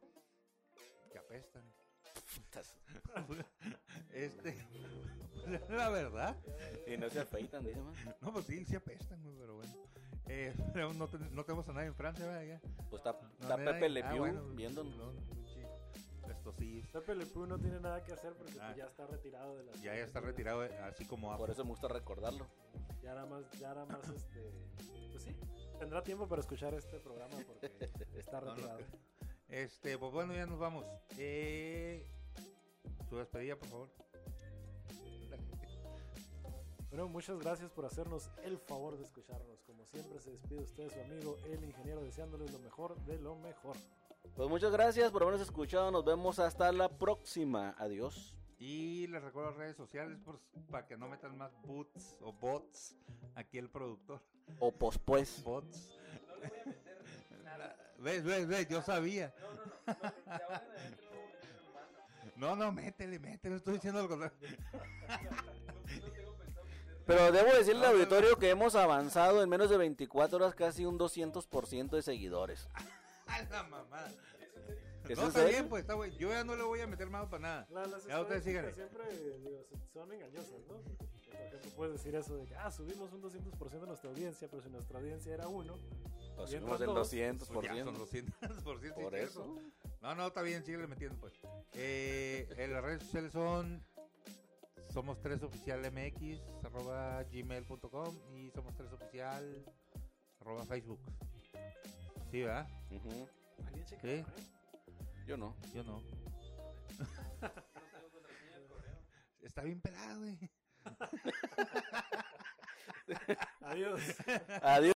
que apestan. Este, la verdad. Y no se afeitan, dice más. No, pues sí, sí apestan, güey, pero bueno. Eh, no, te- no tenemos a nadie en Francia, ¿verdad? Ya. Pues está, No, está. Pepe Le Ah, Pew bueno, viéndonos. no, Estosís. Pepe Le Pew no tiene nada que hacer porque Ah. ya está retirado de la Ya, ya está retirado, eh, así como Por eso me gusta recordarlo. Ya nada más, ya nada más, este, pues sí, tendrá tiempo para escuchar este programa porque está No, no retirado. Este, pues bueno, ya nos vamos. Eh, su despedida, por favor. Bueno, muchas gracias por hacernos el favor de escucharnos. Como siempre se despide usted, su amigo, el ingeniero, deseándoles lo mejor de lo mejor. Pues muchas gracias por habernos escuchado. Nos vemos hasta la próxima. Adiós. Y les recuerdo las redes sociales por- para que no metan más bots o bots aquí el productor. O pospues. Bots. no le voy a meter nada. ¿Ves, ves, ves? Yo sabía. No, no, no, no, no. No, no, métele, métele. Estoy diciendo. No, no meter. Pero debo decirle al No, no, auditorio que hemos avanzado en menos de 24 horas casi un 200% de seguidores. La mamá. ¿Es No, está serio? bien, pues está bueno. Yo ya no le voy a meter mano para nada. La- las Ya ustedes síganle. siempre digo, son engañosas, ¿no? Porque, Por ejemplo, puedes decir eso de que, ah, subimos un 200% de nuestra audiencia, pero si nuestra audiencia era uno, Nos subimos el dos. 200%. Pues ya son 200%. sí, Por cierto. eso. No, no, está bien, síguele metiendo, pues. Eh, en las redes sociales son somos tres oficial mx arroba gmail.com y somos tres oficial arroba facebook. Sí, ¿verdad? ¿alguien? Sí. el correo? Yo no. Yo no. No tengo contraseña de correo. Está bien pelado, güey. Adiós. Adiós.